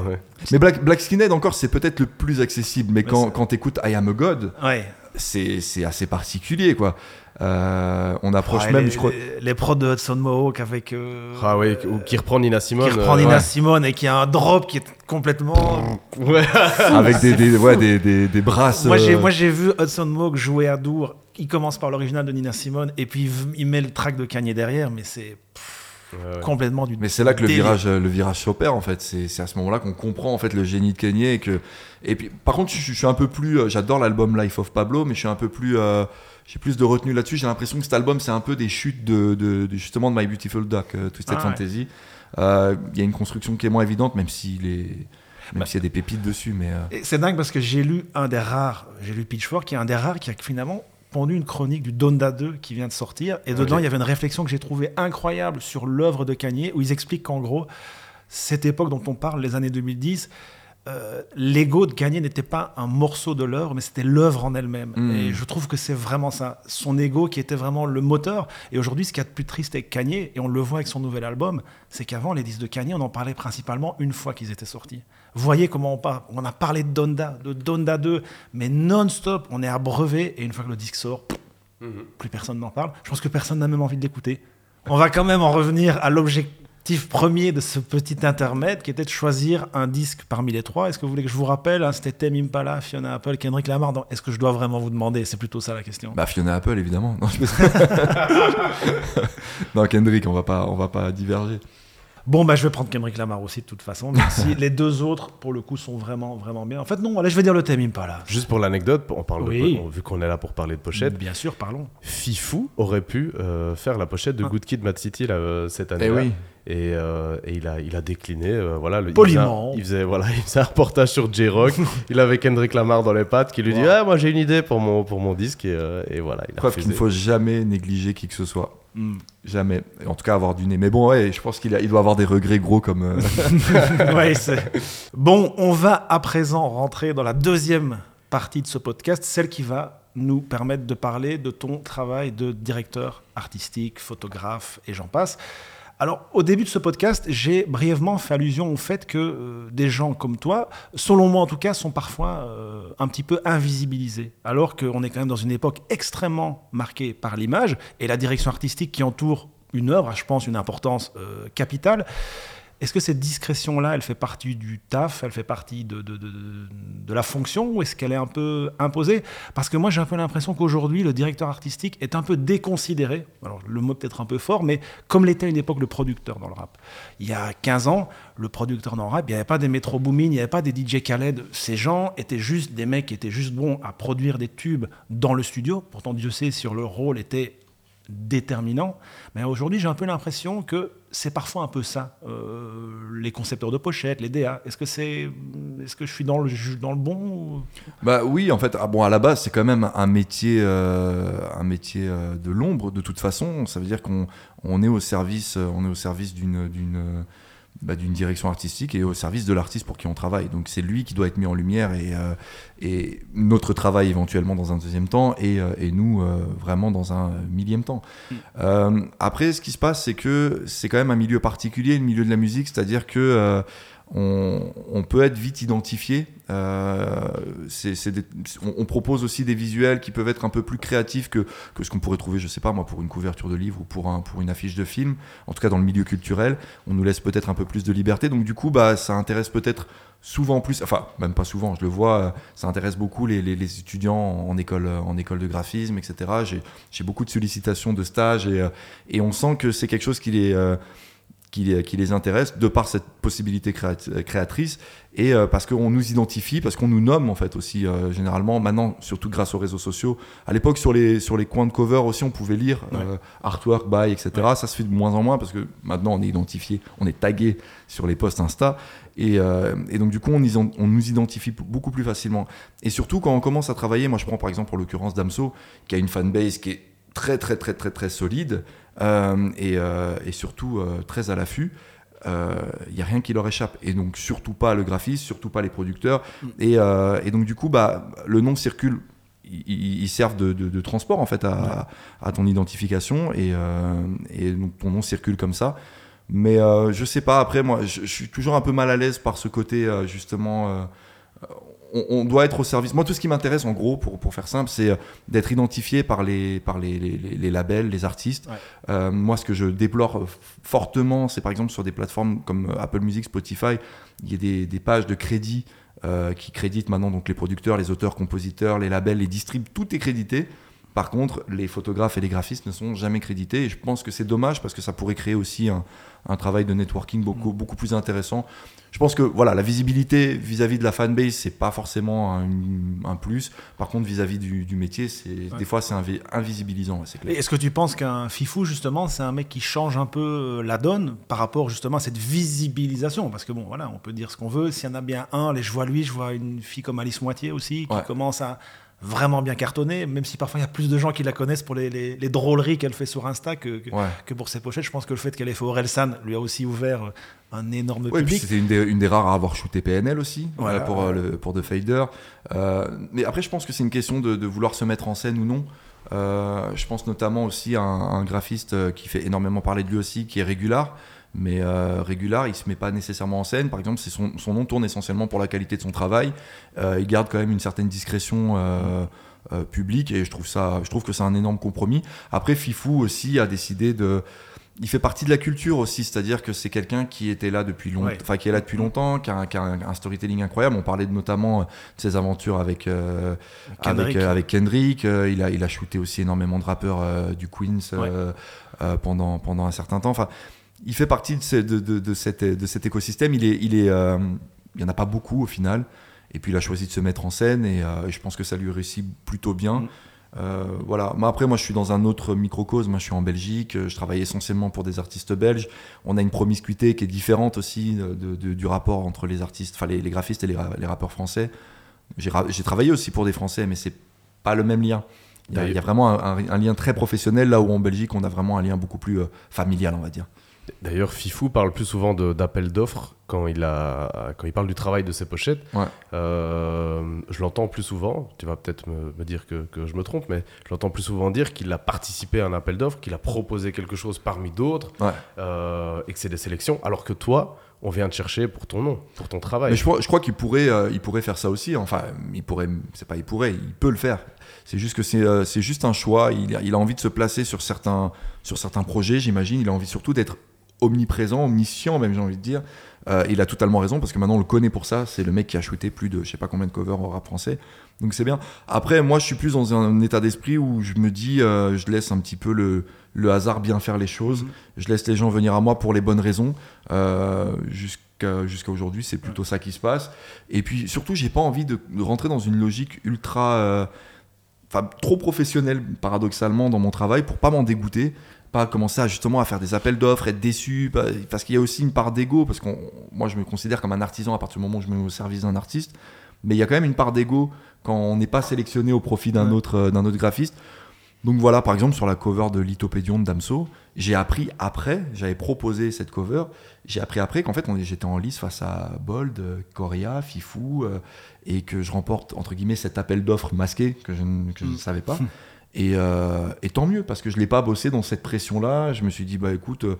Mais Black, Black Skinhead encore c'est peut-être le plus accessible, mais, quand, quand t'écoutes I Am a God, c'est, assez particulier quoi. Euh, on approche même, les, je crois. Les prods de Hudson Mohawk avec. Euh, ah oui, ou qui reprend Nina Simone. Qui reprend Nina Simone et qui a un drop qui est complètement. (laughs) Ouais. (laughs) avec des, des, ouais, des, des, des, brasses. Moi, j'ai, moi, j'ai vu Hudson Mohawk jouer à Dour il commence par l'original de Nina Simone et puis il met le track de Kanye derrière, mais c'est complètement du. Mais c'est là que le virage, le virage s'opère en fait. C'est à ce moment-là qu'on comprend en fait le génie de Kanye et que. Et puis, par contre, je, suis un peu plus. Euh, j'adore l'album Life of Pablo, mais je suis un peu plus. Euh, j'ai plus de retenue là-dessus. J'ai l'impression que cet album, c'est un peu des chutes de, justement de My Beautiful Dark euh, Twisted ah Fantasy. Il y a une construction qui est moins évidente, même s'il est. Même bah. s'il y a des pépites dessus, mais. C'est dingue parce que j'ai lu un des rares, j'ai lu Pitchfork, qui est un des rares qui a finalement une chronique du Donda 2 qui vient de sortir. Et dedans, il y avait une réflexion que j'ai trouvée incroyable sur l'œuvre de Kanye, où ils expliquent qu'en gros, cette époque dont on parle, les années 2010, euh, l'ego de Kanye n'était pas un morceau de l'œuvre, mais c'était l'œuvre en elle-même. Hmm. Et je trouve que c'est vraiment ça. Son ego qui était vraiment le moteur. Et aujourd'hui, ce qui y a de plus triste avec Kanye, et on le voit avec son nouvel album, c'est qu'avant, les disques de Kanye, on en parlait principalement une fois qu'ils étaient sortis. Voyez comment on parle. On a parlé de Donda, de Donda 2, mais non-stop, on est abreuvé. Et une fois que le disque sort, hmm. plus personne n'en parle. Je pense que personne n'a même envie de l'écouter. On va quand même en revenir à l'objectif premier de ce petit intermède qui était de choisir un disque parmi les trois. Est-ce que vous voulez que je vous rappelle hein, C'était Tame Impala, Fiona Apple, Kendrick Lamar. Est-ce que je dois vraiment vous demander? C'est plutôt ça la question. Bah Fiona Apple évidemment. Non, (laughs) non Kendrick, on va on va pas diverger. Bon, bah, je vais prendre Kendrick Lamar aussi, de toute façon. Merci. les deux autres, pour le coup, sont vraiment, vraiment bien. En fait, non, allez, je vais dire le thème Impala. Juste pour l'anecdote, on parle vu qu'on est là pour parler de pochette. Bien sûr, parlons. Fifou aurait pu euh, faire la pochette de ah. Good Kid, Mad City là, euh, cette année. Eh oui. Et, euh, et, il, a, il a décliné. Euh, voilà, le, Poliment. Il faisait, voilà, (laughs) il faisait un reportage sur J-Rock. (laughs) il avait Kendrick Lamar dans les pattes qui lui dit Ah, moi j'ai une idée pour mon, pour mon disque. Et, euh, et voilà. Il Preuve qu'il ne faut jamais négliger qui que ce soit. Hmm. Jamais. En tout cas, avoir du nez. Mais bon, ouais, je pense qu'il il doit avoir des regrets gros comme. (laughs) ouais, (laughs) bon, on va à présent rentrer dans la deuxième partie de ce podcast, celle qui va nous permettre de parler de ton travail de directeur artistique, photographe et j'en passe. Alors, au début de ce podcast, j'ai brièvement fait allusion au fait que euh, des gens comme toi, selon moi en tout cas, sont parfois euh, un petit peu invisibilisés. Alors qu'on est quand même dans une époque extrêmement marquée par l'image et la direction artistique qui entoure une œuvre je pense, une importance euh, capitale. Est-ce que cette discrétion-là, elle fait partie du taf, elle fait partie de, de, la fonction, ou est-ce qu'elle est un peu imposée? Parce que moi, j'ai un peu l'impression qu'aujourd'hui, le directeur artistique est un peu déconsidéré. Alors, le mot peut-être un peu fort, mais comme l'était à une époque le producteur dans le rap. Il y a 15 ans, le producteur dans le rap, il n'y avait pas des Metro Boomin, il n'y avait pas des DJ Khaled. Ces gens étaient juste des mecs qui étaient juste bons à produire des tubes dans le studio. Pourtant, Dieu sait si leur rôle était déterminant. Mais aujourd'hui, j'ai un peu l'impression que c'est parfois un peu ça, euh, les concepteurs de pochettes, les DA. Est-ce que c'est, est-ce que je suis dans le dans le bon Bah oui, en fait, ah bon, à la base, c'est quand même un métier, euh, un métier euh, de l'ombre de toute façon. Ça veut dire qu'on on est au service, on est au service d'une d'une bah, d'une direction artistique et au service de l'artiste pour qui on travaille. Donc c'est lui qui doit être mis en lumière et, euh, notre travail éventuellement dans un deuxième temps et, euh, nous euh, vraiment dans un millième temps. Après, ce qui se passe, c'est que c'est quand même un milieu particulier, le milieu de la musique, c'est-à-dire que on, peut être vite identifié. Euh, on, propose aussi des visuels qui peuvent être un peu plus créatifs que, ce qu'on pourrait trouver, je sais pas moi, pour une couverture de livre ou pour, un, pour une affiche de film. En tout cas, dans le milieu culturel, on nous laisse peut-être un peu plus de liberté. Donc, du coup, bah, ça intéresse peut-être souvent plus, enfin, même pas souvent, je le vois, ça intéresse beaucoup les, étudiants en école, en école de graphisme, etc. J'ai beaucoup de sollicitations de stages et, et on sent que c'est quelque chose qui les qui, les intéresse de par cette possibilité créatrice et euh, parce qu'on nous identifie, parce qu'on nous nomme en fait aussi euh, généralement maintenant surtout grâce aux réseaux sociaux. À l'époque sur les sur les coins de cover aussi on pouvait lire euh, artwork by etc. Ça se fait de moins en moins parce que maintenant on est identifié, on est tagué sur les posts Insta et, et donc du coup on, on, nous identifie beaucoup plus facilement. Et surtout quand on commence à travailler, moi je prends par exemple pour l'occurrence Damso qui a une fanbase qui est très très très très très solide. Euh, euh, et, surtout euh, très à l'affût. Il n'y a rien qui leur échappe. Et donc, surtout pas le graphiste, surtout pas les producteurs. Mm. Et, donc, du coup, bah, le nom circule ils, servent de, transport en fait à, ton identification et, donc ton nom circule comme ça. Mais je sais pas, après moi je, suis toujours un peu mal à l'aise par ce côté justement on, doit être au service. Moi, tout ce qui m'intéresse, en gros, pour, pour faire simple, c'est euh, d'être identifié par les, par les, les, labels, les artistes. Euh, moi, ce que je déplore euh, fortement, c'est par exemple sur des plateformes comme Apple Music, Spotify, il y a des, des pages de crédit qui créditent maintenant donc les producteurs, les auteurs, compositeurs, les labels, les distribent, tout est crédité Par contre, les photographes et les graphistes ne sont jamais crédités. Et je pense que c'est dommage parce que ça pourrait créer aussi un, un travail de networking beaucoup, Mm. beaucoup plus intéressant. Je pense que voilà, la visibilité vis-à-vis de la fanbase, c'est pas forcément un, un plus. Par contre, vis-à-vis du, du métier, c'est des fois c'est invi- invisibilisant. Est-ce que tu penses qu'un Fifou, justement, c'est un mec qui change un peu euh, la donne par rapport justement à cette visibilisation? Parce que bon, voilà, on peut dire ce qu'on veut. S'il y en a bien un, les je vois lui, je vois une fille comme Alice Moitié aussi, qui Ouais. commence à vraiment bien cartonner, même si parfois il y a plus de gens qui la connaissent pour les, les- les drôleries qu'elle fait sur Insta que, que, Ouais. que pour ses pochettes. Je pense que le fait qu'elle ait fait Orelsan lui a aussi ouvert un énorme Ouais, public. c'était une des, une des rares à avoir shooté PNL aussi Voilà, euh, pour, euh, le, pour The Fader. Euh, mais après, je pense que c'est une question de, de vouloir se mettre en scène ou non. Euh, je pense notamment aussi à un, un graphiste qui fait énormément parler de lui aussi, qui est Régular. Mais euh, Régular, il se met pas nécessairement en scène. Par exemple, son, son nom tourne essentiellement pour la qualité de son travail. Euh, il garde quand même une certaine discrétion euh, euh, publique et je trouve, ça, je trouve que c'est un énorme compromis. Après, Fifou aussi a décidé de il fait partie de la culture aussi, c'est-à-dire que c'est quelqu'un qui était là depuis longtemps, Ouais. enfin qui est là depuis longtemps, qui a, un, qui a un- un storytelling incroyable. On parlait de, notamment de ses aventures avec euh, Kendrick. avec, euh, avec Kendrick. Euh, il a il a shooté aussi énormément de rappeurs du Queens pendant pendant un certain temps. Enfin, il fait partie de, ce- de, de, de cette, de cet écosystème. Il est il est euh, il y en a pas beaucoup au final. Et puis il a choisi de se mettre en scène et, euh, et je pense que ça lui réussit plutôt bien. Mm. Euh, voilà. Mais après, moi, je suis dans un autre microcosme. Moi, je suis en Belgique. Je travaille essentiellement pour des artistes belges. On a une promiscuité qui est différente aussi du rapport entre les artistes, enfin les, les graphistes et les, ra- les rappeurs français. J'ai ra- j'ai travaillé aussi pour des Français, mais c'est pas le même lien. Il y a, il y a vraiment un, un- un lien très professionnel là où en Belgique, on a vraiment un lien beaucoup plus familial, on va dire. D'ailleurs, Fifou parle plus souvent d'appels d'offres quand, il a- quand il parle du travail de ses pochettes. Ouais. Euh, je l'entends plus souvent, tu vas peut-être me, me dire que, que je me trompe, mais je l'entends plus souvent dire qu'il a participé à un appel d'offres, qu'il a proposé quelque chose parmi d'autres, Ouais. euh, et que c'est des sélections, alors que toi, on vient te chercher pour ton nom, pour ton travail. Mais je, crois- je crois qu'il pourrait, euh, il pourrait faire ça aussi. Enfin, il pourrait, c'est pas il pourrait, il peut le faire. C'est juste que c'est, euh, juste un choix. Il, a- il a envie de se placer sur certains, sur certains projets, j'imagine. Il a envie surtout d'être omniprésent, omniscient, même j'ai envie de dire. Euh, il a totalement raison parce que maintenant on le connaît pour ça. C'est le mec qui a shooté plus de, je sais pas combien de covers au rap français. Donc c'est bien. Après, moi, je suis plus dans un état d'esprit où je me dis, euh, je laisse un petit peu le, le hasard bien faire les choses. Mhm. Je laisse les gens venir à moi pour les bonnes raisons. Euh, jusqu'à aujourd'hui, c'est plutôt ça qui se passe. Et puis surtout, j'ai pas envie de, de rentrer dans une logique ultra, enfin trop professionnelle, paradoxalement, dans mon travail pour pas m'en dégoûter. Pas commencer à justement à faire des appels d'offres, être déçu, pas- parce qu'il y a aussi une part d'ego, parce que moi je me considère comme un artisan à partir du moment où je me mets au service d'un artiste, mais il y a quand même une part d'ego quand on n'est pas sélectionné au profit d'un Ouais. autre, euh, d'un autre graphiste. Donc voilà, par exemple, sur la cover de Lithopédion de Damso, j'ai appris après, j'avais proposé cette cover, j'ai appris après qu'en fait, j'étais en lice face à Bold, Coria, Fifou, euh, et que je remporte, entre guillemets, cet appel d'offres masqué que je, ne- que je ne Mm. savais pas. (laughs) Et, euh, et tant mieux, parce que je ne l'ai pas bossé dans cette pression-là. Je me suis dit, bah écoute, euh,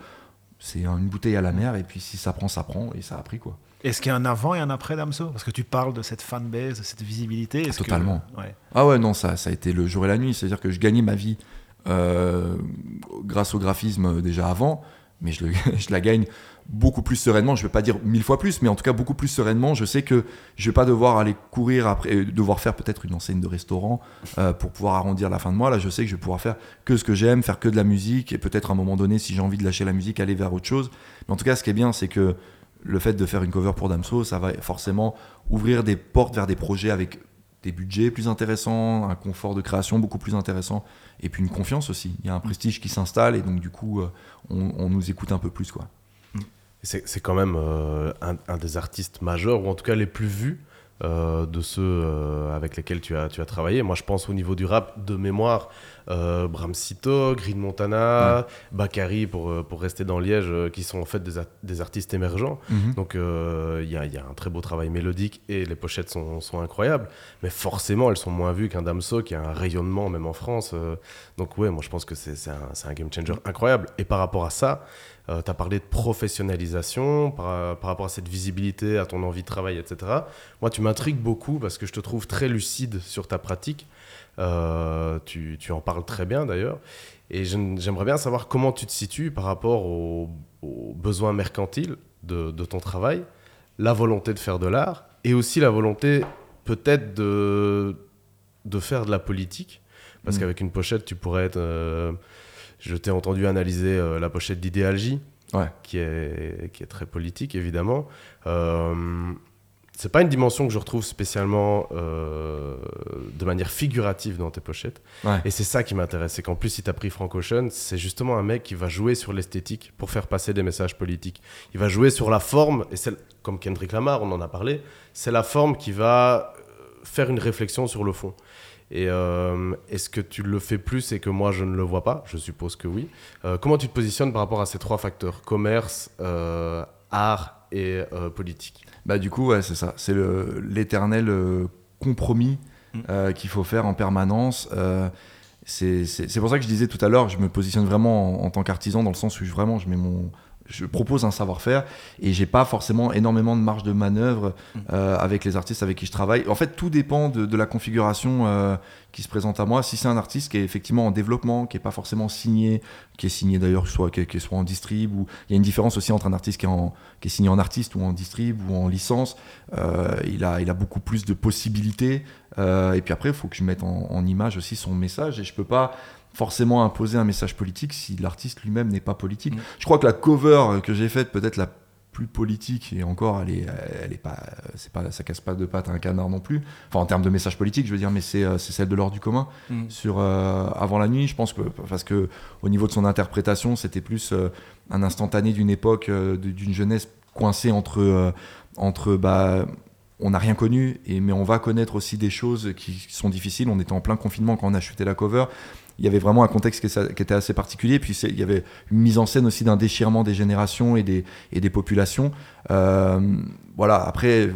c'est une bouteille à la mer, et puis si ça prend, ça prend, et ça a pris quoi. Est-ce qu'il y a un avant et un après Damso? Parce que tu parles de cette fanbase, de cette visibilité. Que- Totalement. Ouais. Ah ouais, non, ça, ça a été le jour et la nuit. C'est-à-dire que je gagnais ma vie euh, grâce au graphisme déjà avant, mais je, le- (laughs) je la gagne beaucoup plus sereinement. Je ne vais pas dire mille fois plus, mais en tout cas beaucoup plus sereinement. Je sais que je ne vais pas devoir aller courir après, euh, devoir faire peut-être une enseigne de restaurant euh, pour pouvoir arrondir la fin de mois. Là, je sais que je vais pouvoir faire que ce que j'aime, faire que de la musique, et peut-être à un moment donné, si j'ai envie de lâcher la musique, aller vers autre chose. Mais en tout cas, ce qui est bien, c'est que le fait de faire une cover pour Damso, ça va forcément ouvrir des portes vers des projets avec des budgets plus intéressants, un confort de création beaucoup plus intéressant, et puis une confiance aussi. Il y a un prestige qui s'installe, et donc du coup, euh, on, on nous écoute un peu plus. quoi. C'est c'est quand même euh, un, un des artistes majeurs, ou en tout cas les plus vus euh, de ceux euh, avec lesquels tu as, tu as travaillé. Moi, je pense au niveau du rap de mémoire, euh, Bram Sito, Green Montana, Bakary, pour, pour rester dans Liège, qui sont en fait des, des artistes émergents. Donc euh, il y, a, y a un très beau travail mélodique et les pochettes sont, sont incroyables. Mais forcément, elles sont moins vues qu'un Damso qui a un rayonnement même en France. donc ouais, moi je pense que c'est un, c'est un game changer incroyable. Et par rapport à ça, tu as parlé de professionnalisation, par, par rapport à cette visibilité, à ton envie de travail, etc. Moi, tu m'intrigues beaucoup parce que je te trouve très lucide sur ta pratique. Euh, tu, tu en parles très bien d'ailleurs. Et j'aimerais bien savoir comment tu te situes par rapport aux, aux besoins mercantiles de, de ton travail, la volonté de faire de l'art et aussi la volonté peut-être de, de faire de la politique. Parce Mm. qu'avec une pochette, tu pourrais être. euh, je t'ai entendu analyser euh, la pochette d'Idéal J, Ouais. qui est, qui est très politique, évidemment. Euh, c'est pas une dimension que je retrouve spécialement euh, de manière figurative dans tes pochettes. Ouais. Et c'est ça qui m'intéresse. C'est qu'en plus, si tu as pris Frank Ocean, c'est justement un mec qui va jouer sur l'esthétique pour faire passer des messages politiques. Il va jouer sur la forme, et c'est comme Kendrick Lamar, on en a parlé, c'est la forme qui va euh, faire une réflexion sur le fond. Et euh, est-ce que tu le fais plus et que moi je ne le vois pas? Je suppose que oui. Euh, comment tu te positionnes par rapport à ces trois facteurs? Commerce, euh, art et euh, politique Bah du coup, ouais, c'est ça. C'est le- l'éternel compromis Mm. euh, qu'il faut faire en permanence. Euh, c'est c'est- c'est pour ça que je disais tout à l'heure, je me positionne vraiment en, en tant qu'artisan dans le sens où je, vraiment je mets mon je propose un savoir-faire et j'ai pas forcément énormément de marge de manœuvre Mm. euh, avec les artistes avec qui je travaille. En fait, tout dépend de, de la configuration euh, qui se présente à moi. Si c'est un artiste qui est effectivement en développement, qui est pas forcément signé, qui est signé d'ailleurs soit qui, qui soit en distrib ou il y a une différence aussi entre un artiste qui est, en, qui est signé en artiste ou en distrib ou en licence. Euh, il a il a beaucoup plus de possibilités. Et puis après, il faut que je mette en, en image aussi son message et je peux pas forcément imposer un message politique si l'artiste lui-même n'est pas politique. Mm. Je crois que la cover que j'ai faite, peut-être la plus politique et encore elle est elle est pas c'est pas ça casse pas de pattes à un canard non plus enfin en termes de message politique je veux dire mais c'est euh, c'est celle de l'ordre du commun Mm. sur euh, avant la nuit je pense que parce que au niveau de son interprétation c'était plus euh, un instantané d'une époque euh, d'une jeunesse coincée entre entre bah on n'a rien connu et mais on va connaître aussi des choses qui sont difficiles on était en plein confinement quand on a chuté la cover il y avait vraiment un contexte qui, était assez particulier puis il y avait une mise en scène aussi d'un déchirement des générations et des et des populations Euh, voilà après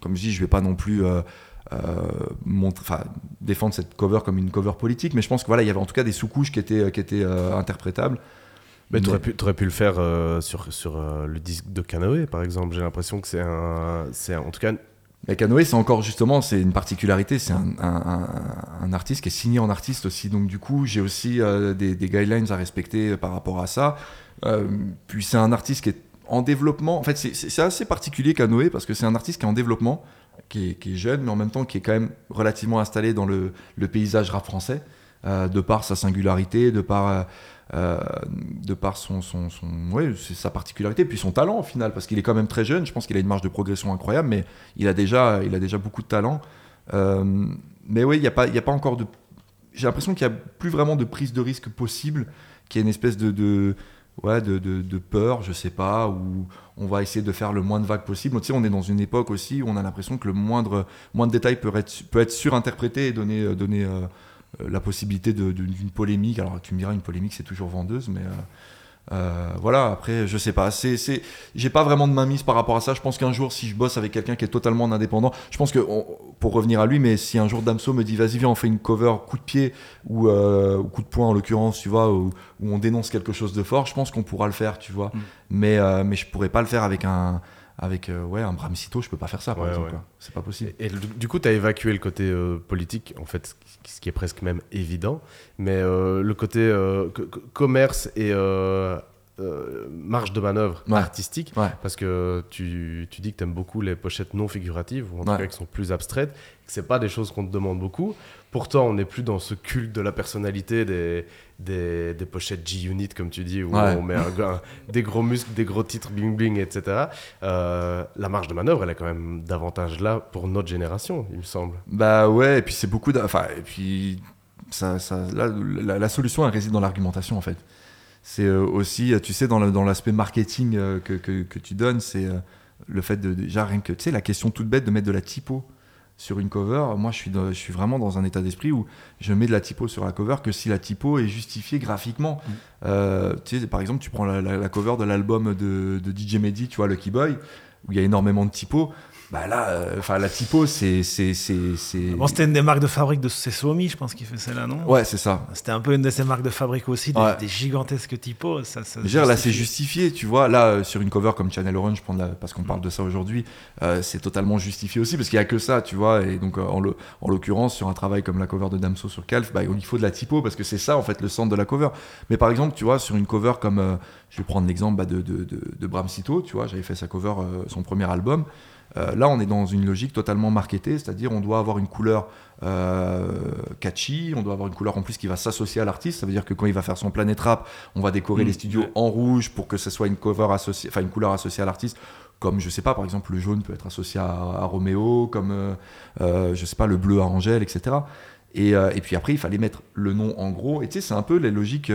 comme je dis je vais pas non plus euh, euh, montre- défendre cette cover comme une cover politique, mais je pense que voilà, il y avait en tout cas des sous-couches qui étaient, qui étaient interprétables. Mais tu Mais- aurais pu, le faire euh, sur, sur euh, le disque de Canoë, par exemple. J'ai l'impression que c'est un. C'est en tout cas. Mais Canoë, c'est encore justement, c'est une particularité, c'est un, artiste qui est signé en artiste aussi, donc du coup, j'ai aussi euh, des, guidelines à respecter par rapport à ça. Euh, puis c'est un artiste qui est en développement, en fait, c'est- assez particulier Canoë parce que c'est un artiste qui est en développement, qui est, jeune, mais en même temps qui est quand même relativement installé dans le, paysage rap français, euh, de par sa singularité, de par. Euh, de par son, son, son sa particularité, puis son talent au final, parce qu'il est quand même très jeune. Je pense qu'il a une marge de progression incroyable, mais il a déjà, il a déjà beaucoup de talent. Euh, mais oui, il n'y a, pas- a pas encore de. J'ai l'impression qu'il n'y a plus vraiment de prise de risque possible, qu'il y a une espèce de, ouais, de, de, peur, je sais pas, où on va essayer de faire le moins de vagues possible. Tu sais, on est dans une époque aussi où on a l'impression que le moindre, moindre détail peut être, peut être surinterprété et donner, euh, donner euh, euh, la possibilité d'une polémique. Alors tu me diras, une polémique c'est toujours vendeuse, mais euh, euh, voilà, après, je sais pas. C'est, c'est, j'ai pas vraiment de mainmise par rapport à ça. Je pense qu'un jour, si je bosse avec quelqu'un qui est totalement en indépendant, je pense que, on- pour revenir à lui, mais si un jour Damso me dit, vas-y, viens, on fait une cover coup de pied ou, euh, ou coup de poing en l'occurrence, tu vois, où, où on dénonce quelque chose de fort, je pense qu'on pourra le faire, tu vois. Mm. Mais, euh, mais je pourrais pas le faire avec un, avec, euh, ouais, un je peux pas faire ça, par Ouais, exemple. ouais. C'est pas possible. Et, et du- du coup, tu as évacué le côté euh, politique, en fait, ce ce qui est presque même évident. Mais euh, le côté euh, co- co- commerce et euh, marge de manœuvre Ouais. artistique, Ouais. parce que tu, tu dis que tu aimes beaucoup les pochettes non figuratives, ou en tout cas qui sont plus abstraites, que c'est pas des choses qu'on te demande beaucoup. Pourtant, on n'est plus dans ce culte de la personnalité des, des, des pochettes G-Unit, comme tu dis, où Ouais. on met un des gros muscles, des gros titres bling bling, etc. Euh, la marge de manœuvre, elle est quand même davantage là pour notre génération, il me semble. Bah ouais, et puis c'est beaucoup. Enfin, et puis ça, ça, là, la, la solution, elle réside dans l'argumentation en fait. C'est euh, aussi, euh, tu sais, dans l'aspect marketing que, que, que tu donnes, c'est le fait de déjà rien que, tu sais, la question toute bête de mettre de la typo sur une cover. Moi, je suis, je suis vraiment dans un état d'esprit où je mets de la typo sur la cover que si la typo est justifiée graphiquement. Mm. Euh, tu sais, par exemple, tu prends la, la- la cover de l'album de, de DJ Mehdi, tu vois, Lucky Boy, où il y a énormément de typos. Bah là, euh, enfin, la typo, c'est, c'est, Bon, c'était une des marques de fabrique de c'est Suomi, je pense, qui fait celle-là, non? Ouais, c'est ça. C'était un peu une de ses marques de fabrique aussi, des, Ouais. des gigantesques typos. Ça, ça dire, là, c'est justifié, tu vois. Là, euh, sur une cover comme Channel Orange, la- parce qu'on parle de ça aujourd'hui, euh, c'est totalement justifié aussi, parce qu'il n'y a que ça, tu vois. Et donc, euh, en, le- en l'occurrence, sur un travail comme la cover de Damso sur Calf, bah, il faut de la typo, parce que c'est ça, en fait, le centre de la cover. Mais par exemple, tu vois, sur une cover comme, euh, je vais prendre l'exemple bah, de, de, de, de Bram Cito, tu vois, j'avais fait sa cover, euh, son premier album. Euh, là, on est dans une logique totalement marketée, c'est-à-dire on doit avoir une couleur euh, catchy, on doit avoir une couleur en plus qui va s'associer à l'artiste. Ça veut dire que quand il va faire son Planet Rap, on va décorer Mm. les studios en rouge pour que ce soit une cover associée, enfin une couleur associée à l'artiste. Comme je sais pas, par exemple, le jaune peut être associé à, à Roméo, comme euh, euh, je sais pas, le bleu à Angèle, etc. Et, euh, et puis après, il fallait mettre le nom en gros. Et tu sais, c'est un peu les logiques,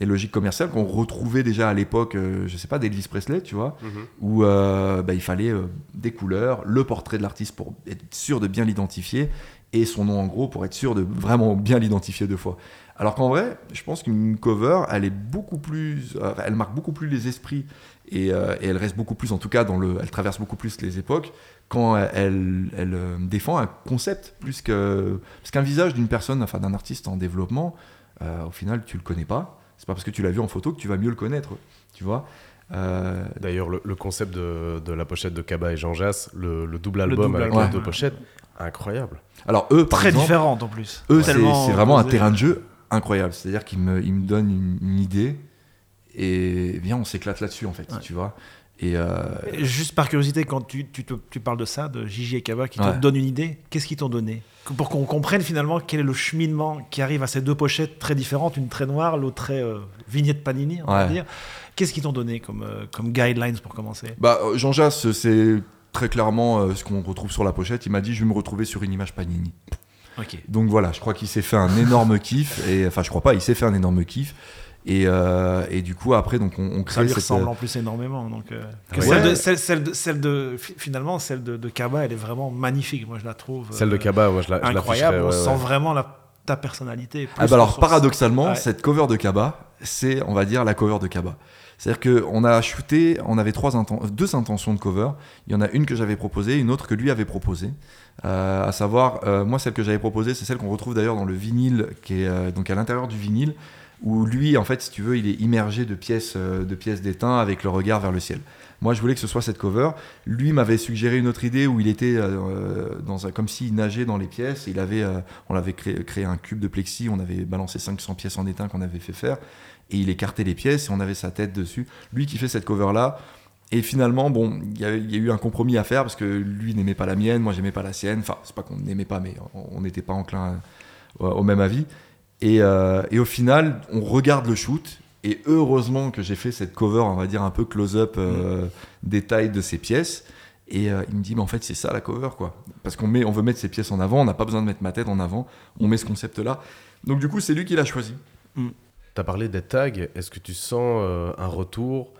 les logiques commerciales qu'on retrouvait déjà à l'époque, euh, je sais pas, d'Elvis Presley, tu vois, où euh, bah, il fallait euh, des couleurs, le portrait de l'artiste pour être sûr de bien l'identifier, et son nom en gros pour être sûr de vraiment bien l'identifier deux fois. Alors qu'en vrai, je pense qu'une cover, elle est beaucoup plus, euh, elle marque beaucoup plus les esprits et, euh, et elle reste beaucoup plus, en tout cas, dans le, elle traverse beaucoup plus les époques quand elle, elle, euh, défend un concept plus que parce qu'un visage d'une personne, enfin d'un artiste en développement, euh, au final, tu le connais pas. C'est pas parce que tu l'as vu en photo que tu vas mieux le connaître, tu vois. Euh, D'ailleurs, le, le concept de, de la pochette de Kaba et Jean Jass, le, le double album double avec album, les deux ouais. pochettes, incroyable. alors eux, par Très exemple, différente en plus. eux, c'est vraiment un terrain de jeu incroyable. C'est-à-dire qu'ils me, ils me donnent une, une idée et viens, on s'éclate là-dessus en fait, Ouais. tu vois. Et euh, Et Juste par curiosité, quand tu, tu, te- tu parles de ça, de Gigi et Kaba qui te donnent une idée, qu'est-ce qu'ils t'ont donné? Pour qu'on comprenne finalement quel est le cheminement qui arrive à ces deux pochettes très différentes, une très noire, l'autre très euh, vignette Panini, on va Ouais. dire. Qu'est-ce qu'ils t'ont donné comme, euh, comme guidelines pour commencer? Bah, euh, Jean Jass, c'est très clairement euh, ce qu'on retrouve sur la pochette. Il m'a dit, je vais me retrouver sur une image Panini. Ok. Donc voilà, je crois qu'il s'est fait un énorme kiff. Et enfin, je crois pas, il s'est fait un énorme kiff. Et, euh, et du coup, après, donc on, on Ça crée lui cette. ressemble en plus énormément. Donc, euh, que Ouais. celle, de, celle, celle de, celle de- fi- finalement, celle de, de Kaba, elle est vraiment magnifique. Moi, je la trouve Celle de euh, Kaba, moi je la je incroyable. l'afficherais, On ouais, sent vraiment la, ta personnalité. Ah bah alors, paradoxalement, Ouais. cette cover de Kaba, c'est, on va dire, la cover de Kaba. C'est-à-dire qu'on a shooté, on avait trois inten- deux intentions de cover. Il y en a une que j'avais proposée, une autre que lui avait proposée. Euh, à savoir, euh, moi, celle que j'avais proposée, c'est celle qu'on retrouve d'ailleurs dans le vinyle, qui est euh, donc à l'intérieur du vinyle, où lui, en fait, si tu veux, il est immergé de pièces, euh, de pièces d'étain avec le regard vers le ciel. Moi, je voulais que ce soit cette cover. Lui m'avait suggéré une autre idée où il était euh, dans un, comme s'il nageait dans les pièces. Il avait, euh, on avait créé, créé un cube de plexi, on avait balancé 500 pièces en étain qu'on avait fait faire, et il écartait les pièces et on avait sa tête dessus. Lui qui fait cette cover là. Et finalement, bon, il y, a- eu un compromis à faire parce que lui n'aimait pas la mienne, moi j'aimais pas la sienne. Enfin, c'est pas qu'on n'aimait pas, mais on n'était pas enclin euh, au même avis. Et, euh, et au final, on regarde le shoot. Et heureusement que j'ai fait cette cover, on va dire un peu close-up, euh, détail de ces pièces. Et euh, il me dit, mais en fait, c'est ça la cover, quoi. Parce qu'on met, on veut mettre ces pièces en avant, on n'a pas besoin de mettre ma tête en avant, on met ce concept-là. Donc du coup, c'est lui qui l'a choisi. Tu as parlé des tags. Est-ce que tu sens euh, un retour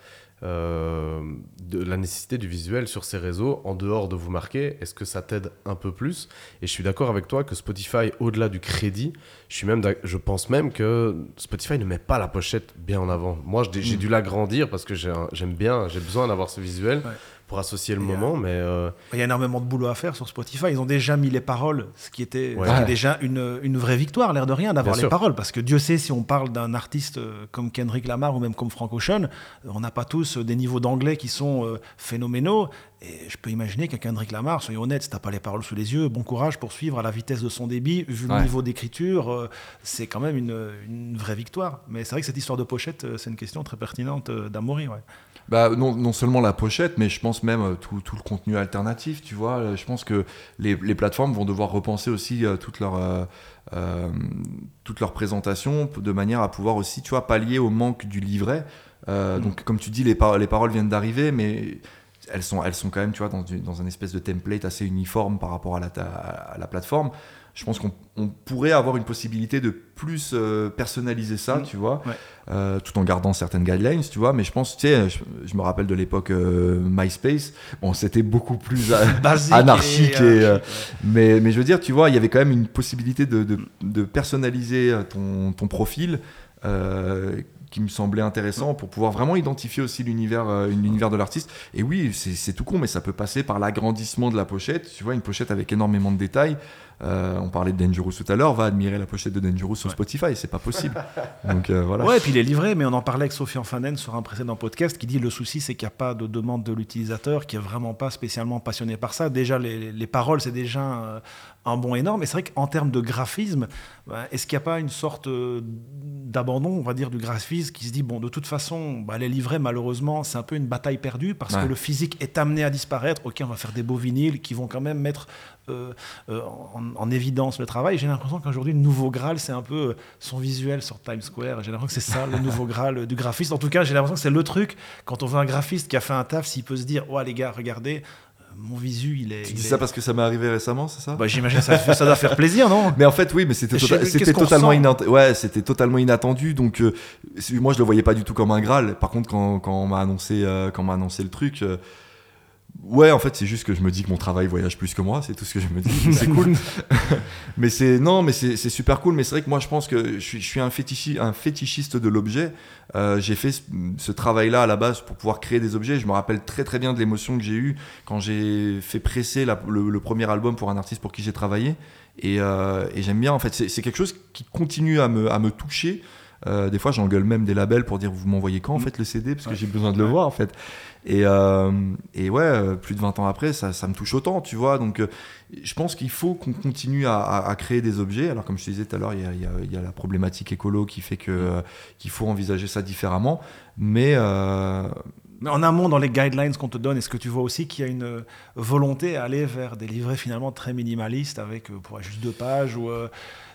euh, de la nécessité du visuel sur ces réseaux en dehors de vous marquer Est-ce que ça t'aide un peu plus? Et je suis d'accord avec toi que Spotify, au-delà du crédit, je, suis même je pense même que Spotify ne met pas la pochette bien en avant. Moi, j'ai j'ai Mm. dû l'agrandir parce que j'aime bien, j'ai besoin d'avoir ce visuel Ouais. Pour associer le Et, moment, mais euh, Il y a énormément de boulot à faire sur Spotify. Ils ont déjà mis les paroles, ce qui était, Ouais. ce qui est Ouais. déjà une, une vraie victoire, l'air de rien, d'avoir les sûr. paroles. Parce que Dieu sait, si on parle d'un artiste euh, comme Kendrick Lamar ou même comme Frank Ocean, euh, on n'a pas tous des niveaux d'anglais qui sont phénoménaux. Et je peux imaginer qu'un Kendrick Lamar, soyons honnêtes, si t'as pas les paroles sous les yeux, bon courage pour suivre à la vitesse de son débit. Vu le niveau d'écriture, c'est quand même une, une vraie victoire. Mais c'est vrai que cette histoire de pochette, c'est une question très pertinente. Ouais. Bah, non, non seulement la pochette, mais je pense même euh, tout, tout le contenu alternatif, tu vois. Euh, Je pense que les, les plateformes vont devoir repenser aussi toute leur, euh, euh, toute leur présentation de manière à pouvoir aussi, tu vois, pallier au manque du livret. Euh, Mm. Donc, comme tu dis, les, par- les paroles viennent d'arriver, mais elles sont, elles sont quand même, tu vois, dans, un espèce de template assez uniforme par rapport à la, ta- à la plateforme. Je pense qu'on on pourrait avoir une possibilité de plus euh, personnaliser ça, Mm. tu vois, Ouais. euh, tout en gardant certaines guidelines, tu vois. Mais je pense, tu sais, je, je me rappelle de l'époque euh, MySpace. Bon, c'était beaucoup plus (laughs) anarchique et, mais, mais je veux dire, tu vois, il y avait quand même une possibilité de, de, de personnaliser ton, ton profil qui me semblait intéressant pour pouvoir vraiment identifier aussi l'univers euh, l'univers de l'artiste. Et oui, c'est c'est tout con, mais ça peut passer par l'agrandissement de la pochette. Tu vois, une pochette avec énormément de détails. Euh, on parlait de Dangerous tout à l'heure, va admirer la pochette de Dangerous sur Ouais. Spotify, c'est pas possible. (laughs) Donc euh, voilà. Ouais, et puis il est livré, mais on en parlait avec Sophie Fanen sur un précédent podcast qui dit le souci, c'est qu'il n'y a pas de demande de l'utilisateur qui est vraiment pas spécialement passionné par ça. Déjà, les, les paroles, c'est déjà euh, un bond énorme. Et c'est vrai qu'en termes de graphisme, bah, est-ce qu'il n'y a pas une sorte euh, d'abandon, on va dire, du graphisme qui se dit, bon, de toute façon, bah, les livrets, malheureusement, c'est un peu une bataille perdue parce que le physique est amené à disparaître. Ok, on va faire des beaux vinyles qui vont quand même mettre euh, euh, en, évidence le travail. J'ai l'impression qu'aujourd'hui, le nouveau Graal, c'est un peu son visuel sur Times Square. J'ai l'impression que c'est ça, le nouveau Graal du graphiste. En tout cas, j'ai l'impression que c'est le truc, quand on veut un graphiste qui a fait un taf, s'il peut se dire, ouais, les gars, regardez, mon visu, il est. Tu dis ça parce que ça m'est arrivé récemment, c'est ça bah, J'imagine ça, ça doit faire plaisir, non Mais en fait, oui, mais c'était tota-, totalement, ouais, c'était totalement inattendu. Donc, euh, moi, je le voyais pas du tout comme un Graal. Par contre, quand, quand on m'a annoncé, euh, quand m'a annoncé le truc. Euh, Ouais, en fait, c'est juste que je me dis que mon travail voyage plus que moi, c'est tout ce que je me dis. (laughs) c'est cool. (laughs) mais c'est non, mais c'est super cool. Mais c'est vrai que moi, je pense que je suis, je suis un, fétichi, un fétichiste de l'objet. Euh, j'ai fait ce, travail-là à la base pour pouvoir créer des objets. Je me rappelle très très bien de l'émotion que j'ai eue quand j'ai fait presser le, premier album pour un artiste pour qui j'ai travaillé. Et, euh, et j'aime bien, en fait, c'est quelque chose qui continue à me, à me toucher. Euh, des fois, j'engueule même des labels pour dire vous m'envoyez quand en mm. fait le CD parce que j'ai besoin de le voir en fait. Et, euh, et ouais, euh, plus de 20 ans après, ça, ça me touche autant, tu vois. Donc, je pense qu'il faut qu'on continue à, à, créer des objets. Alors, comme je te disais tout à l'heure, il y, a, la problématique écolo qui fait que mm. qu'il faut envisager ça différemment. Mais mais en amont, dans les guidelines qu'on te donne, est-ce que tu vois aussi qu'il y a une volonté à aller vers des livrets finalement très minimalistes avec pour juste deux pages ou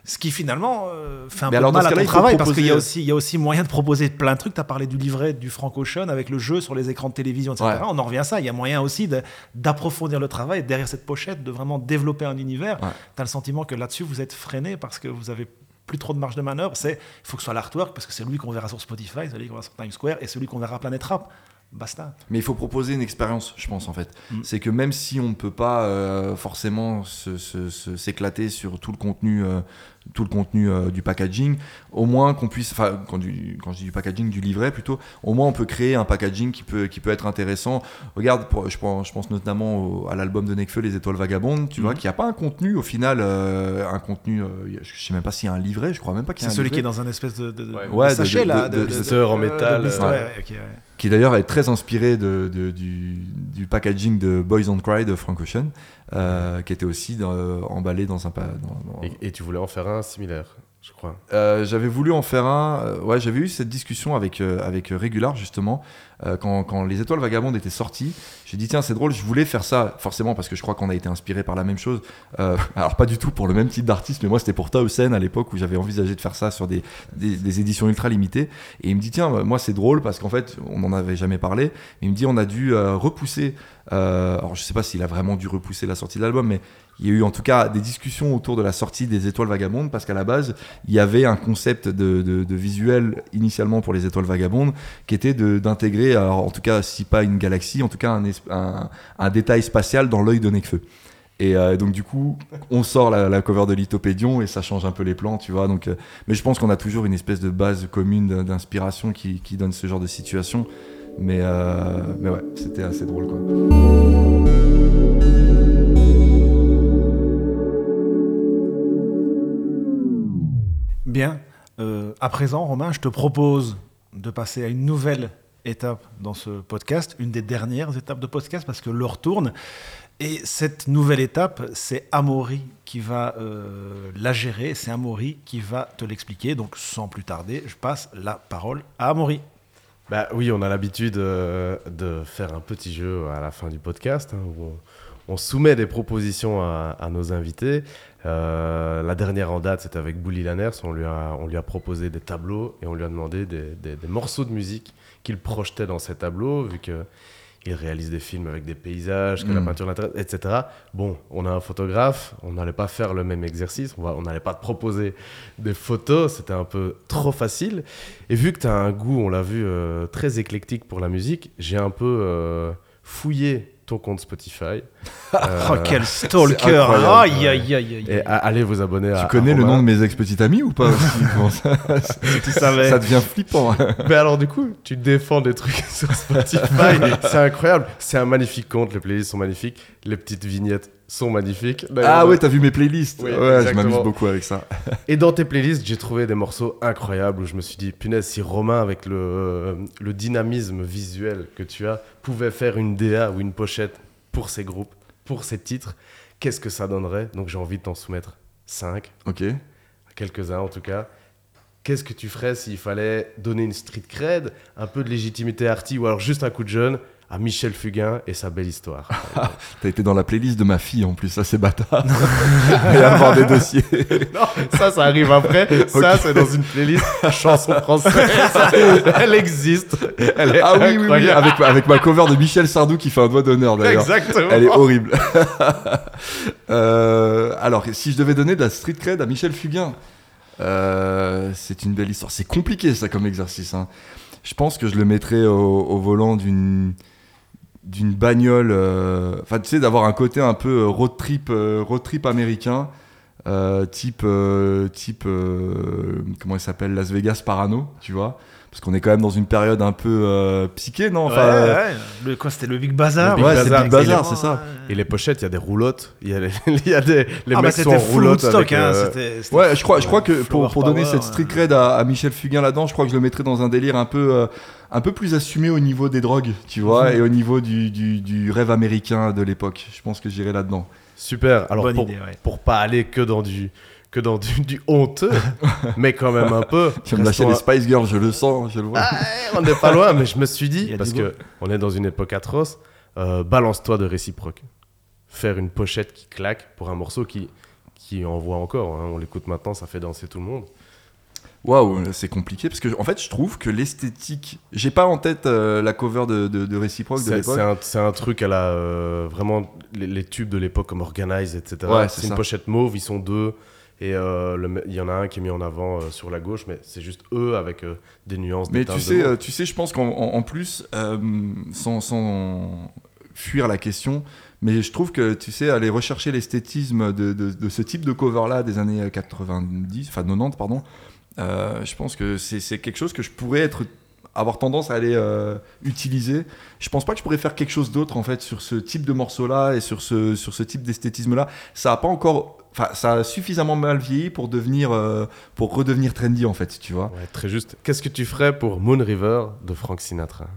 ce qui finalement euh, fait un peu mal à ton travail parce qu'il y, a aussi, il y a aussi moyen de proposer plein de trucs. Tu as parlé du livret du Frank Ocean avec le jeu sur les écrans de télévision, etc. On en revient à ça. Il y a moyen aussi d'approfondir le travail derrière cette pochette, de vraiment développer un univers. Tu as le sentiment que là-dessus, vous êtes freiné parce que vous avez plus trop de marge de manœuvre. C'est il faut que ce soit l'artwork parce que c'est lui qu'on verra sur Spotify, celui qu'on verra sur Times Square et celui qu'on verra à Planet Rap. Basta. Mais il faut proposer une expérience, je pense, en fait. Mm. C'est que même si on ne peut pas euh, forcément s'éclater sur tout le contenu euh, tout le contenu euh, du packaging, au moins qu'on puisse, enfin quand, quand, je dis du packaging, du livret plutôt, au moins on peut créer un packaging qui peut, qui peut être intéressant. Regarde, je, pense, je pense notamment à l'album de Nekfeu, Les Étoiles Vagabondes, tu vois, mhm. qui a pas un contenu au final, euh, un contenu, euh, je sais même pas s'il y a un livret, je crois même pas qu'il y a C'est celui qui est dans un espèce de, de, sachet là, de, en métal. qui d'ailleurs est très inspiré de, du, du, packaging de Boys on Cry de Frank Ocean. Euh, qui était aussi emballé dans un. Dans, Et, tu voulais en faire un similaire je crois. Euh, j'avais voulu en faire un. ouais, j'avais eu cette discussion avec, avec Regular, justement, quand, quand, Les Étoiles Vagabondes étaient sorties. J'ai dit, tiens, c'est drôle, je voulais faire ça, forcément, parce que je crois qu'on a été inspiré par la même chose. (laughs) alors, pas du tout pour le même type d'artiste, mais moi, c'était pour Taosen à l'époque où j'avais envisagé de faire ça sur des, des, des, éditions ultra limitées. Et il me dit, tiens, moi, c'est drôle parce qu'en fait, on n'en avait jamais parlé. Il me dit, on a dû repousser euh, alors je sais pas s'il a vraiment dû repousser la sortie de l'album, mais il y a eu en tout cas des discussions autour de la sortie des Étoiles Vagabondes, parce qu'à la base, il y avait un concept de, visuel initialement pour les Étoiles Vagabondes, qui était d'intégrer, en tout cas si pas une galaxie, en tout cas un, détail spatial dans l'œil de Necfeu. Et euh, donc du coup, on sort la, cover de Lithopédion et ça change un peu les plans, tu vois. Donc, euh, mais je pense qu'on a toujours une espèce de base commune d'inspiration qui, qui, donne ce genre de situation. Mais, euh, mais ouais, c'était assez drôle quoi. Bien. Euh, à présent, Romain, je te propose de passer à une nouvelle étape dans ce podcast, une des dernières étapes de podcast parce que l'heure tourne. Et cette nouvelle étape, c'est Amaury qui va euh, la gérer, c'est Amaury qui va te l'expliquer. Donc sans plus tarder, je passe la parole à Amaury. Bah oui, on a l'habitude euh, de faire un petit jeu à la fin du podcast hein, où on, soumet des propositions à, nos invités. Euh, la dernière en date, c'était avec Bouli Lanners. On lui, a, on lui a proposé des tableaux et on lui a demandé des, des morceaux de musique qu'il projetait dans ces tableaux, vu que il réalise des films avec des paysages, que la mm. peinture etc. Bon, on a un photographe, on n'allait pas faire le même exercice, on n'allait pas te proposer des photos, c'était un peu trop facile. Et vu que tu as un goût, on l'a vu, euh, très éclectique pour la musique, j'ai un peu euh, fouillé ton compte Spotify. oh, (laughs) quel (laughs) stalker Aïe, aïe, aïe, Et allez vous abonner à. Tu connais le nom de mes ex-petits amis ou pas (laughs) ça, ça, devient flippant. Mais alors, du coup, tu défends des trucs sur Spotify. c'est incroyable. C'est un magnifique compte, les playlists sont magnifiques. Les petites vignettes sont magnifiques. Ah ouais, t'as vu mes playlists Ouais, je m'amuse beaucoup avec ça. Et dans tes playlists, j'ai trouvé des morceaux incroyables où je me suis dit, punaise, si Romain, avec le, le dynamisme visuel que tu as, pouvait faire une DA ou une pochette pour ces groupes, pour ces titres, qu'est-ce que ça donnerait? Donc j'ai envie de t'en soumettre 5, Ok. quelques-uns en tout cas. Qu'est-ce que tu ferais s'il fallait donner une street cred, un peu de légitimité arty ou alors juste un coup de jeune à Michel Fugain et sa belle histoire (laughs) T'as été dans la playlist de ma fille en plus, ça c'est bâtard. Il va y avoir des dossiers. (laughs) Non, ça, ça arrive après. (laughs) Ça, c'est dans une playlist chanson française. Elle existe. Elle est Ah oui, oui, oui, avec, avec ma cover de Michel Sardou qui fait un doigt d'honneur d'ailleurs. Exactement. Elle est horrible. Euh, alors, si je devais donner de la street cred à Michel Fugain, euh, c'est une belle histoire. C'est compliqué ça comme exercice. hein. Je pense que je le mettrais au, au volant d'une d'une bagnole. euh, Enfin, tu sais, d'avoir un côté un peu euh, road trip, euh, road trip américain. euh, type, euh, type euh, comment il s'appelle, Las Vegas Parano, tu vois, parce qu'on est quand même dans une période un peu euh, psyché, non? Enfin, ouais, ouais. Le, quoi, c'était le Big Bazar? Le Big Ouais, c'est Bazar, Big Bazar, Exactement, c'est ça. Et les pochettes, il y a des roulottes. Il y a, les, (laughs) il y a des les ah, bah mecs sont c'était en roulotte avec, hein. euh, Ouais, je crois, je crois que pour, pour donner Power, cette street ouais. cred à, à Michel Fugain là-dedans, je crois que je le mettrais dans un délire un peu, euh, un peu plus assumé au niveau des drogues, tu vois, Mhm. et au niveau du, du, du rêve américain de l'époque. Je pense que j'irai là-dedans. Super. Alors Bonne pour, idée, ouais. pour pas aller que dans du que dans du, du honteux, (laughs) mais quand même un peu. Tu vas me lâcher les Spice Girls, je le sens, je le vois. Ah, on n'est pas loin, mais je me suis dit, a parce que on est dans une époque atroce, euh, balance-toi de réciproque. Faire une pochette qui claque pour un morceau qui, qui envoie encore. hein. On l'écoute maintenant, ça fait danser tout le monde. Waouh, c'est compliqué parce que en fait, je trouve que l'esthétique. J'ai pas en tête euh, la cover de, de, de Réciproque de l'époque. c'est un, truc à la. euh, vraiment, les, les tubes de l'époque comme Organize, etc. Ouais, c'est une pochette mauve, ils sont deux. Et euh, il y en a un qui est mis en avant euh, sur la gauche, mais c'est juste eux avec euh, des nuances. Mais des tu sais, de tu sais, je pense qu'en en, en plus, sans, sans fuir la question, mais je trouve que tu sais, aller rechercher l'esthétisme de, de, de ce type de cover-là des années 90, enfin 90, pardon, euh, je pense que c'est quelque chose que je pourrais être avoir tendance à aller euh, utiliser. Je pense pas que je pourrais faire quelque chose d'autre en fait sur ce type de morceau-là et sur ce, sur ce type d'esthétisme-là. Ça a pas encore, enfin, ça a suffisamment mal vieilli pour devenir, euh, pour redevenir trendy en fait, tu vois. Ouais, très juste. Qu'est-ce que tu ferais pour Moon River de Frank Sinatra?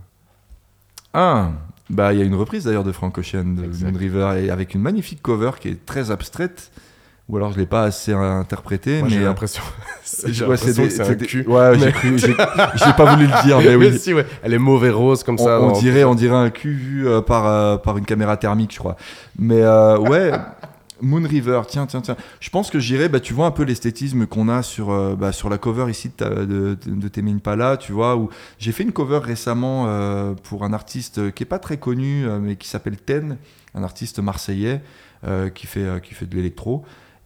Ah, bah il y a une reprise d'ailleurs de Frank Ocean de Exact. Moon River et avec une magnifique cover qui est très abstraite. Ou alors je l'ai pas assez interprété, Moi, mais j'ai euh, l'impression. (laughs) (laughs) j'ai ouais, c'est des- cul. Ouais, j'ai cru, (laughs) j'ai pas voulu le dire, mais oui. si, ouais. Elle est mauvais rose comme On, ça. on dirait, on dirait un cul vu euh, par, euh, par une caméra thermique, je crois. Mais euh, ouais, Moon River, tiens, tiens, tiens. Je pense que j'irai, bah, tu vois un peu l'esthétisme qu'on a sur, bah, sur la cover ici de, de, de, Tame Impala, tu vois, où j'ai fait une cover récemment pour un artiste qui est pas très connu, mais qui s'appelle Ten, un artiste marseillais qui, fait, qui fait de l'électro.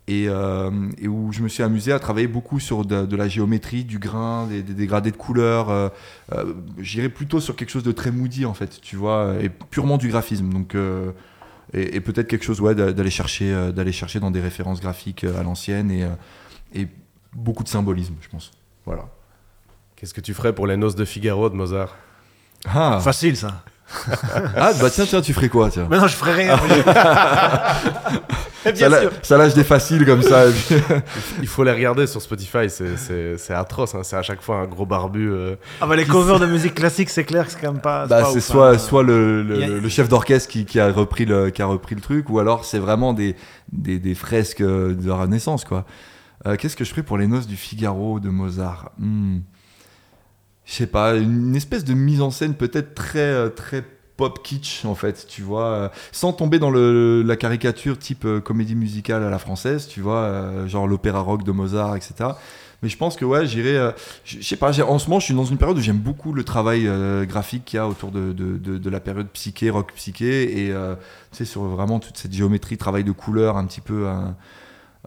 Et, euh, et où je me suis amusé à travailler beaucoup sur de, de la géométrie, du grain, des, des dégradés de couleurs. euh, euh, J'irais plutôt sur quelque chose de très moody en fait, tu vois, et purement du graphisme. Donc, euh, et, et peut-être quelque chose ouais, d'a- d'aller chercher, d'aller chercher dans des références graphiques à l'ancienne et, et beaucoup de symbolisme, je pense. Voilà. Qu'est-ce que tu ferais pour les noces de Figaro de Mozart? Ah, Facile ça. (laughs) ah, bah tiens, tiens, tu ferais quoi tiens? Mais non, je ferai rien. (laughs) ça, Bien la- sûr. ça lâche des faciles comme ça. Il faut les regarder sur Spotify, c'est- c'est c'est atroce. hein. C'est à chaque fois un gros barbu. euh, Ah bah les covers de musique classique, c'est clair que c'est quand même pas. Bah, c'est soit, hein. soit le, le, Y a- le chef d'orchestre qui, qui a repris le, qui a repris le truc, ou alors c'est vraiment des, des, des fresques euh, de la Renaissance, quoi. Euh, Qu'est-ce que je ferais pour les noces du Figaro de Mozart? Hmm. Je sais pas, une espèce de mise en scène peut-être très, très pop kitsch, en fait, tu vois, euh, sans tomber dans le, la caricature type euh, comédie musicale à la française, tu vois, euh, genre l'opéra rock de Mozart, etc. Mais je pense que ouais, j'irai. je sais pas, en ce moment, je suis dans une période où j'aime beaucoup le travail graphique qu'il y a autour de, de, de- la période psyché, rock psyché, et euh, tu sais, sur vraiment toute cette géométrie, travail de couleurs un petit peu. un,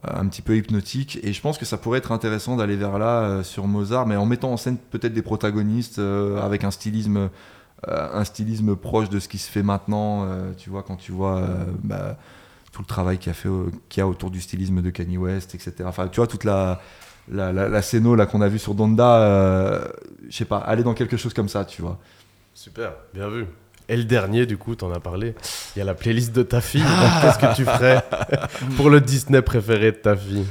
un petit peu hypnotique et je pense que ça pourrait être intéressant d'aller vers là sur Mozart mais en mettant en scène peut-être des protagonistes avec un stylisme un stylisme proche de ce qui se fait maintenant euh, tu vois quand tu vois euh, bah, tout le travail qu'il y a fait au- qu'il y a autour du stylisme de Kanye West etc enfin tu vois toute la la, la, la scéno là qu'on a vu sur Donda euh, je sais pas aller dans quelque chose comme ça tu vois Super, bien vu. Et le dernier, du coup, t'en as parlé. Il y a la playlist de ta fille. (laughs) Qu'est-ce que tu ferais pour le Disney préféré de ta fille?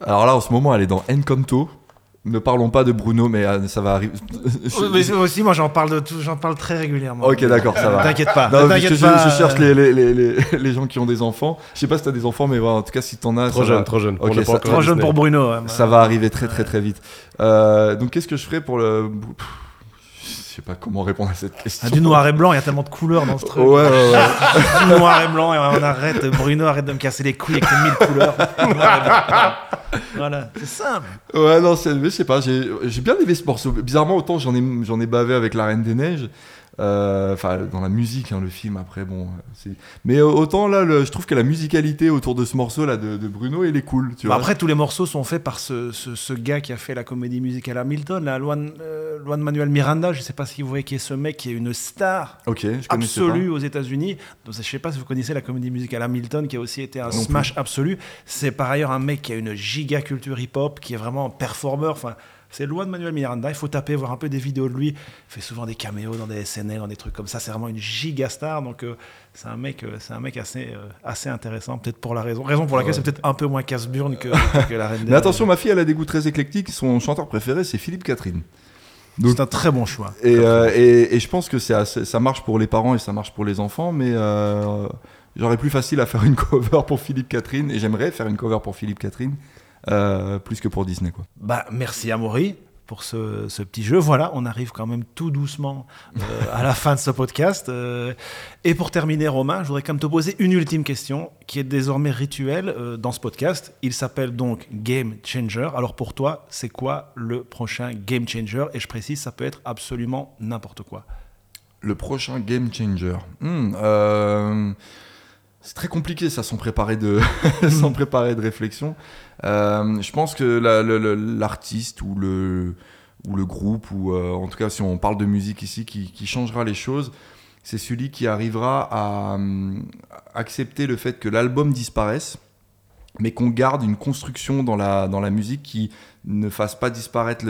Alors là en ce moment elle est dans Encanto Ne parlons pas de Bruno, mais euh, ça va arriver. (laughs) Mais aussi, moi j'en parle, de tout- j'en parle très régulièrement. ok, d'accord, ça va. T'inquiète pas. Non, je, pas, je cherche les, les, les, les, (laughs) les gens qui ont des enfants. Je sais pas si t'as des enfants, mais en tout cas, si t'en as, Trop jeune, va, trop jeune. Ok, On n'est pas ça- Trop jeune pour Bruno. ouais. ça va arriver très très très vite. Euh, donc, qu'est-ce que je ferais pour le. Pff, Je sais pas comment répondre à cette question. Ah, du noir et blanc, il y a tellement de couleurs dans ce truc. Ouais, ouais, ouais. (laughs) du noir et blanc, et on arrête. Bruno, arrête de me casser les couilles avec tes mille couleurs. Noir et blanc. Voilà, c'est simple. Ouais, non, je sais pas, j'ai j'ai bien aimé ce morceau. Bizarrement, autant j'en ai, j'en ai bavé avec La Reine des Neiges. Euh, Enfin, dans la musique, hein, le film, après, bon. Mais autant là, le- je trouve que la musicalité autour de ce morceau-là de, de Bruno, il est cool. Tu Bah, vois. après, tous les morceaux sont faits par ce, ce, ce gars qui a fait la comédie musicale Hamilton, là, Luan, euh, Luan Manuel Miranda. Je sais pas si vous voyez qui est ce mec qui est une star je absolue aux États-Unis. Donc, je sais pas si vous connaissez la comédie musicale Hamilton, qui a aussi été un Non smash absolu. C'est par ailleurs un mec qui a une giga culture hip-hop, qui est vraiment un performeur. Enfin, c'est Luan Manuel Miranda. Il faut taper, voir un peu des vidéos de lui. Il fait souvent des caméos dans des SNL, dans des trucs comme ça. C'est vraiment une giga star. Donc, euh, c'est un mec, euh, c'est un mec assez, euh, assez intéressant. Peut-être pour la raison, raison pour laquelle Ouais. c'est peut-être un peu moins casse-burne que, (laughs) que la reine des. Mais attention, ma fille, elle a des goûts très éclectiques. Son chanteur préféré, c'est Philippe Catherine. C'est un très bon choix. Et, euh, et, et je pense que c'est assez- ça marche pour les parents et ça marche pour les enfants, mais euh, j'aurais plus facile à faire une (laughs) cover pour Philippe Catherine et j'aimerais faire une cover pour Philippe Catherine euh, plus que pour Disney. Quoi. Bah, merci Amaury pour ce, ce petit jeu. Voilà, on arrive quand même tout doucement euh, à la fin de ce podcast. Euh, et pour terminer, Romain, je voudrais quand même te poser une ultime question qui est désormais rituelle euh, dans ce podcast. Il s'appelle donc Game Changer. Alors pour toi, c'est quoi le prochain Game Changer? Et je précise, ça peut être absolument n'importe quoi. Le prochain Game Changer. Hmm, euh, c'est très compliqué ça sans préparer de, (laughs) sans préparer de réflexion. Euh, je pense que la- l'artiste ou le, ou le groupe, ou euh, en tout cas si on parle de musique ici, qui, qui changera les choses, c'est celui qui arrivera à hum, accepter le fait que l'album disparaisse, mais qu'on garde une construction dans la, dans la musique qui ne fasse pas disparaître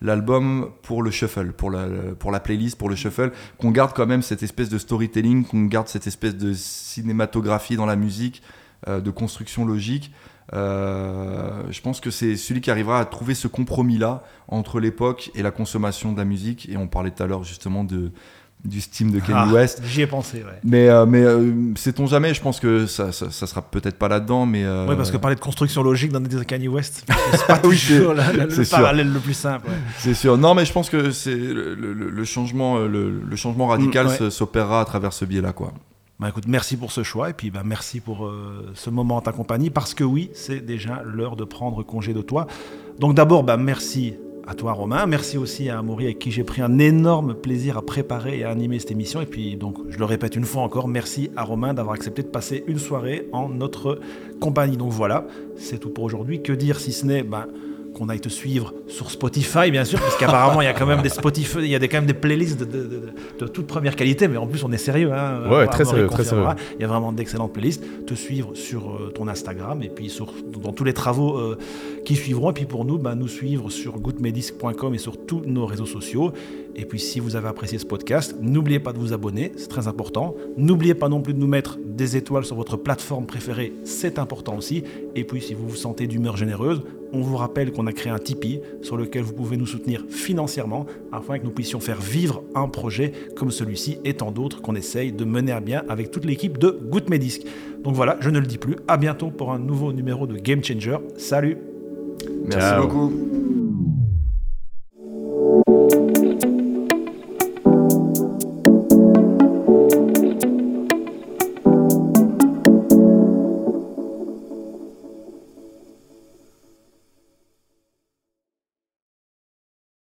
l'album pour le shuffle, pour la, pour la playlist, pour le shuffle, qu'on garde quand même cette espèce de storytelling, qu'on garde cette espèce de cinématographie dans la musique, euh, de construction logique. Euh, je pense que c'est celui qui arrivera à trouver ce compromis-là entre l'époque et la consommation de la musique. Et on parlait tout à l'heure justement de, du Steam de Kanye Ah, West. J'y ai pensé, ouais. Mais, euh, mais euh, sait-on jamais, je pense que ça, ça, ça sera peut-être pas là-dedans, mais... euh, Oui, parce que parler de construction logique dans des Kanye West, c'est pas (laughs) Oui, toujours la- la- le sûr. parallèle le plus simple. ouais. C'est sûr. Non, mais je pense que c'est le, le- le changement, euh, le, le changement radical Mm, ouais. se- s'opérera à travers ce biais-là, quoi. Bah écoute, merci pour ce choix et puis bah, merci pour euh, ce moment en ta compagnie parce que oui, c'est déjà l'heure de prendre congé de toi. Donc d'abord, bah, merci à toi Romain, merci aussi à Amaury avec qui j'ai pris un énorme plaisir à préparer et à animer cette émission. Et puis donc, je le répète une fois encore, merci à Romain d'avoir accepté de passer une soirée en notre compagnie. Donc voilà, c'est tout pour aujourd'hui. Que dire si ce n'est bah, qu'on aille te suivre sur Spotify, bien sûr, parce qu'apparemment, il y a quand même des Spotify, il y a des, quand même des playlists de, de- de- de toute première qualité, mais en plus, on est sérieux. Hein, Ouais, très sérieux, très confirmera. Il y a vraiment d'excellentes playlists. Te suivre sur euh, ton Instagram et puis sur, dans tous les travaux euh, qui suivront. Et puis pour nous, bah, nous suivre sur goodmedisc.com et sur tous nos réseaux sociaux. Et puis si vous avez apprécié ce podcast, n'oubliez pas de vous abonner, c'est très important. N'oubliez pas non plus de nous mettre des étoiles sur votre plateforme préférée, c'est important aussi. Et puis si vous vous sentez d'humeur généreuse, on vous rappelle qu'on a créé un Tipeee sur lequel vous pouvez nous soutenir financièrement afin que nous puissions faire vivre un projet comme celui-ci et tant d'autres qu'on essaye de mener à bien avec toute l'équipe de Medisc. Donc voilà, je ne le dis plus. À bientôt pour un nouveau numéro de Game Changer. Salut Merci Ciao. beaucoup.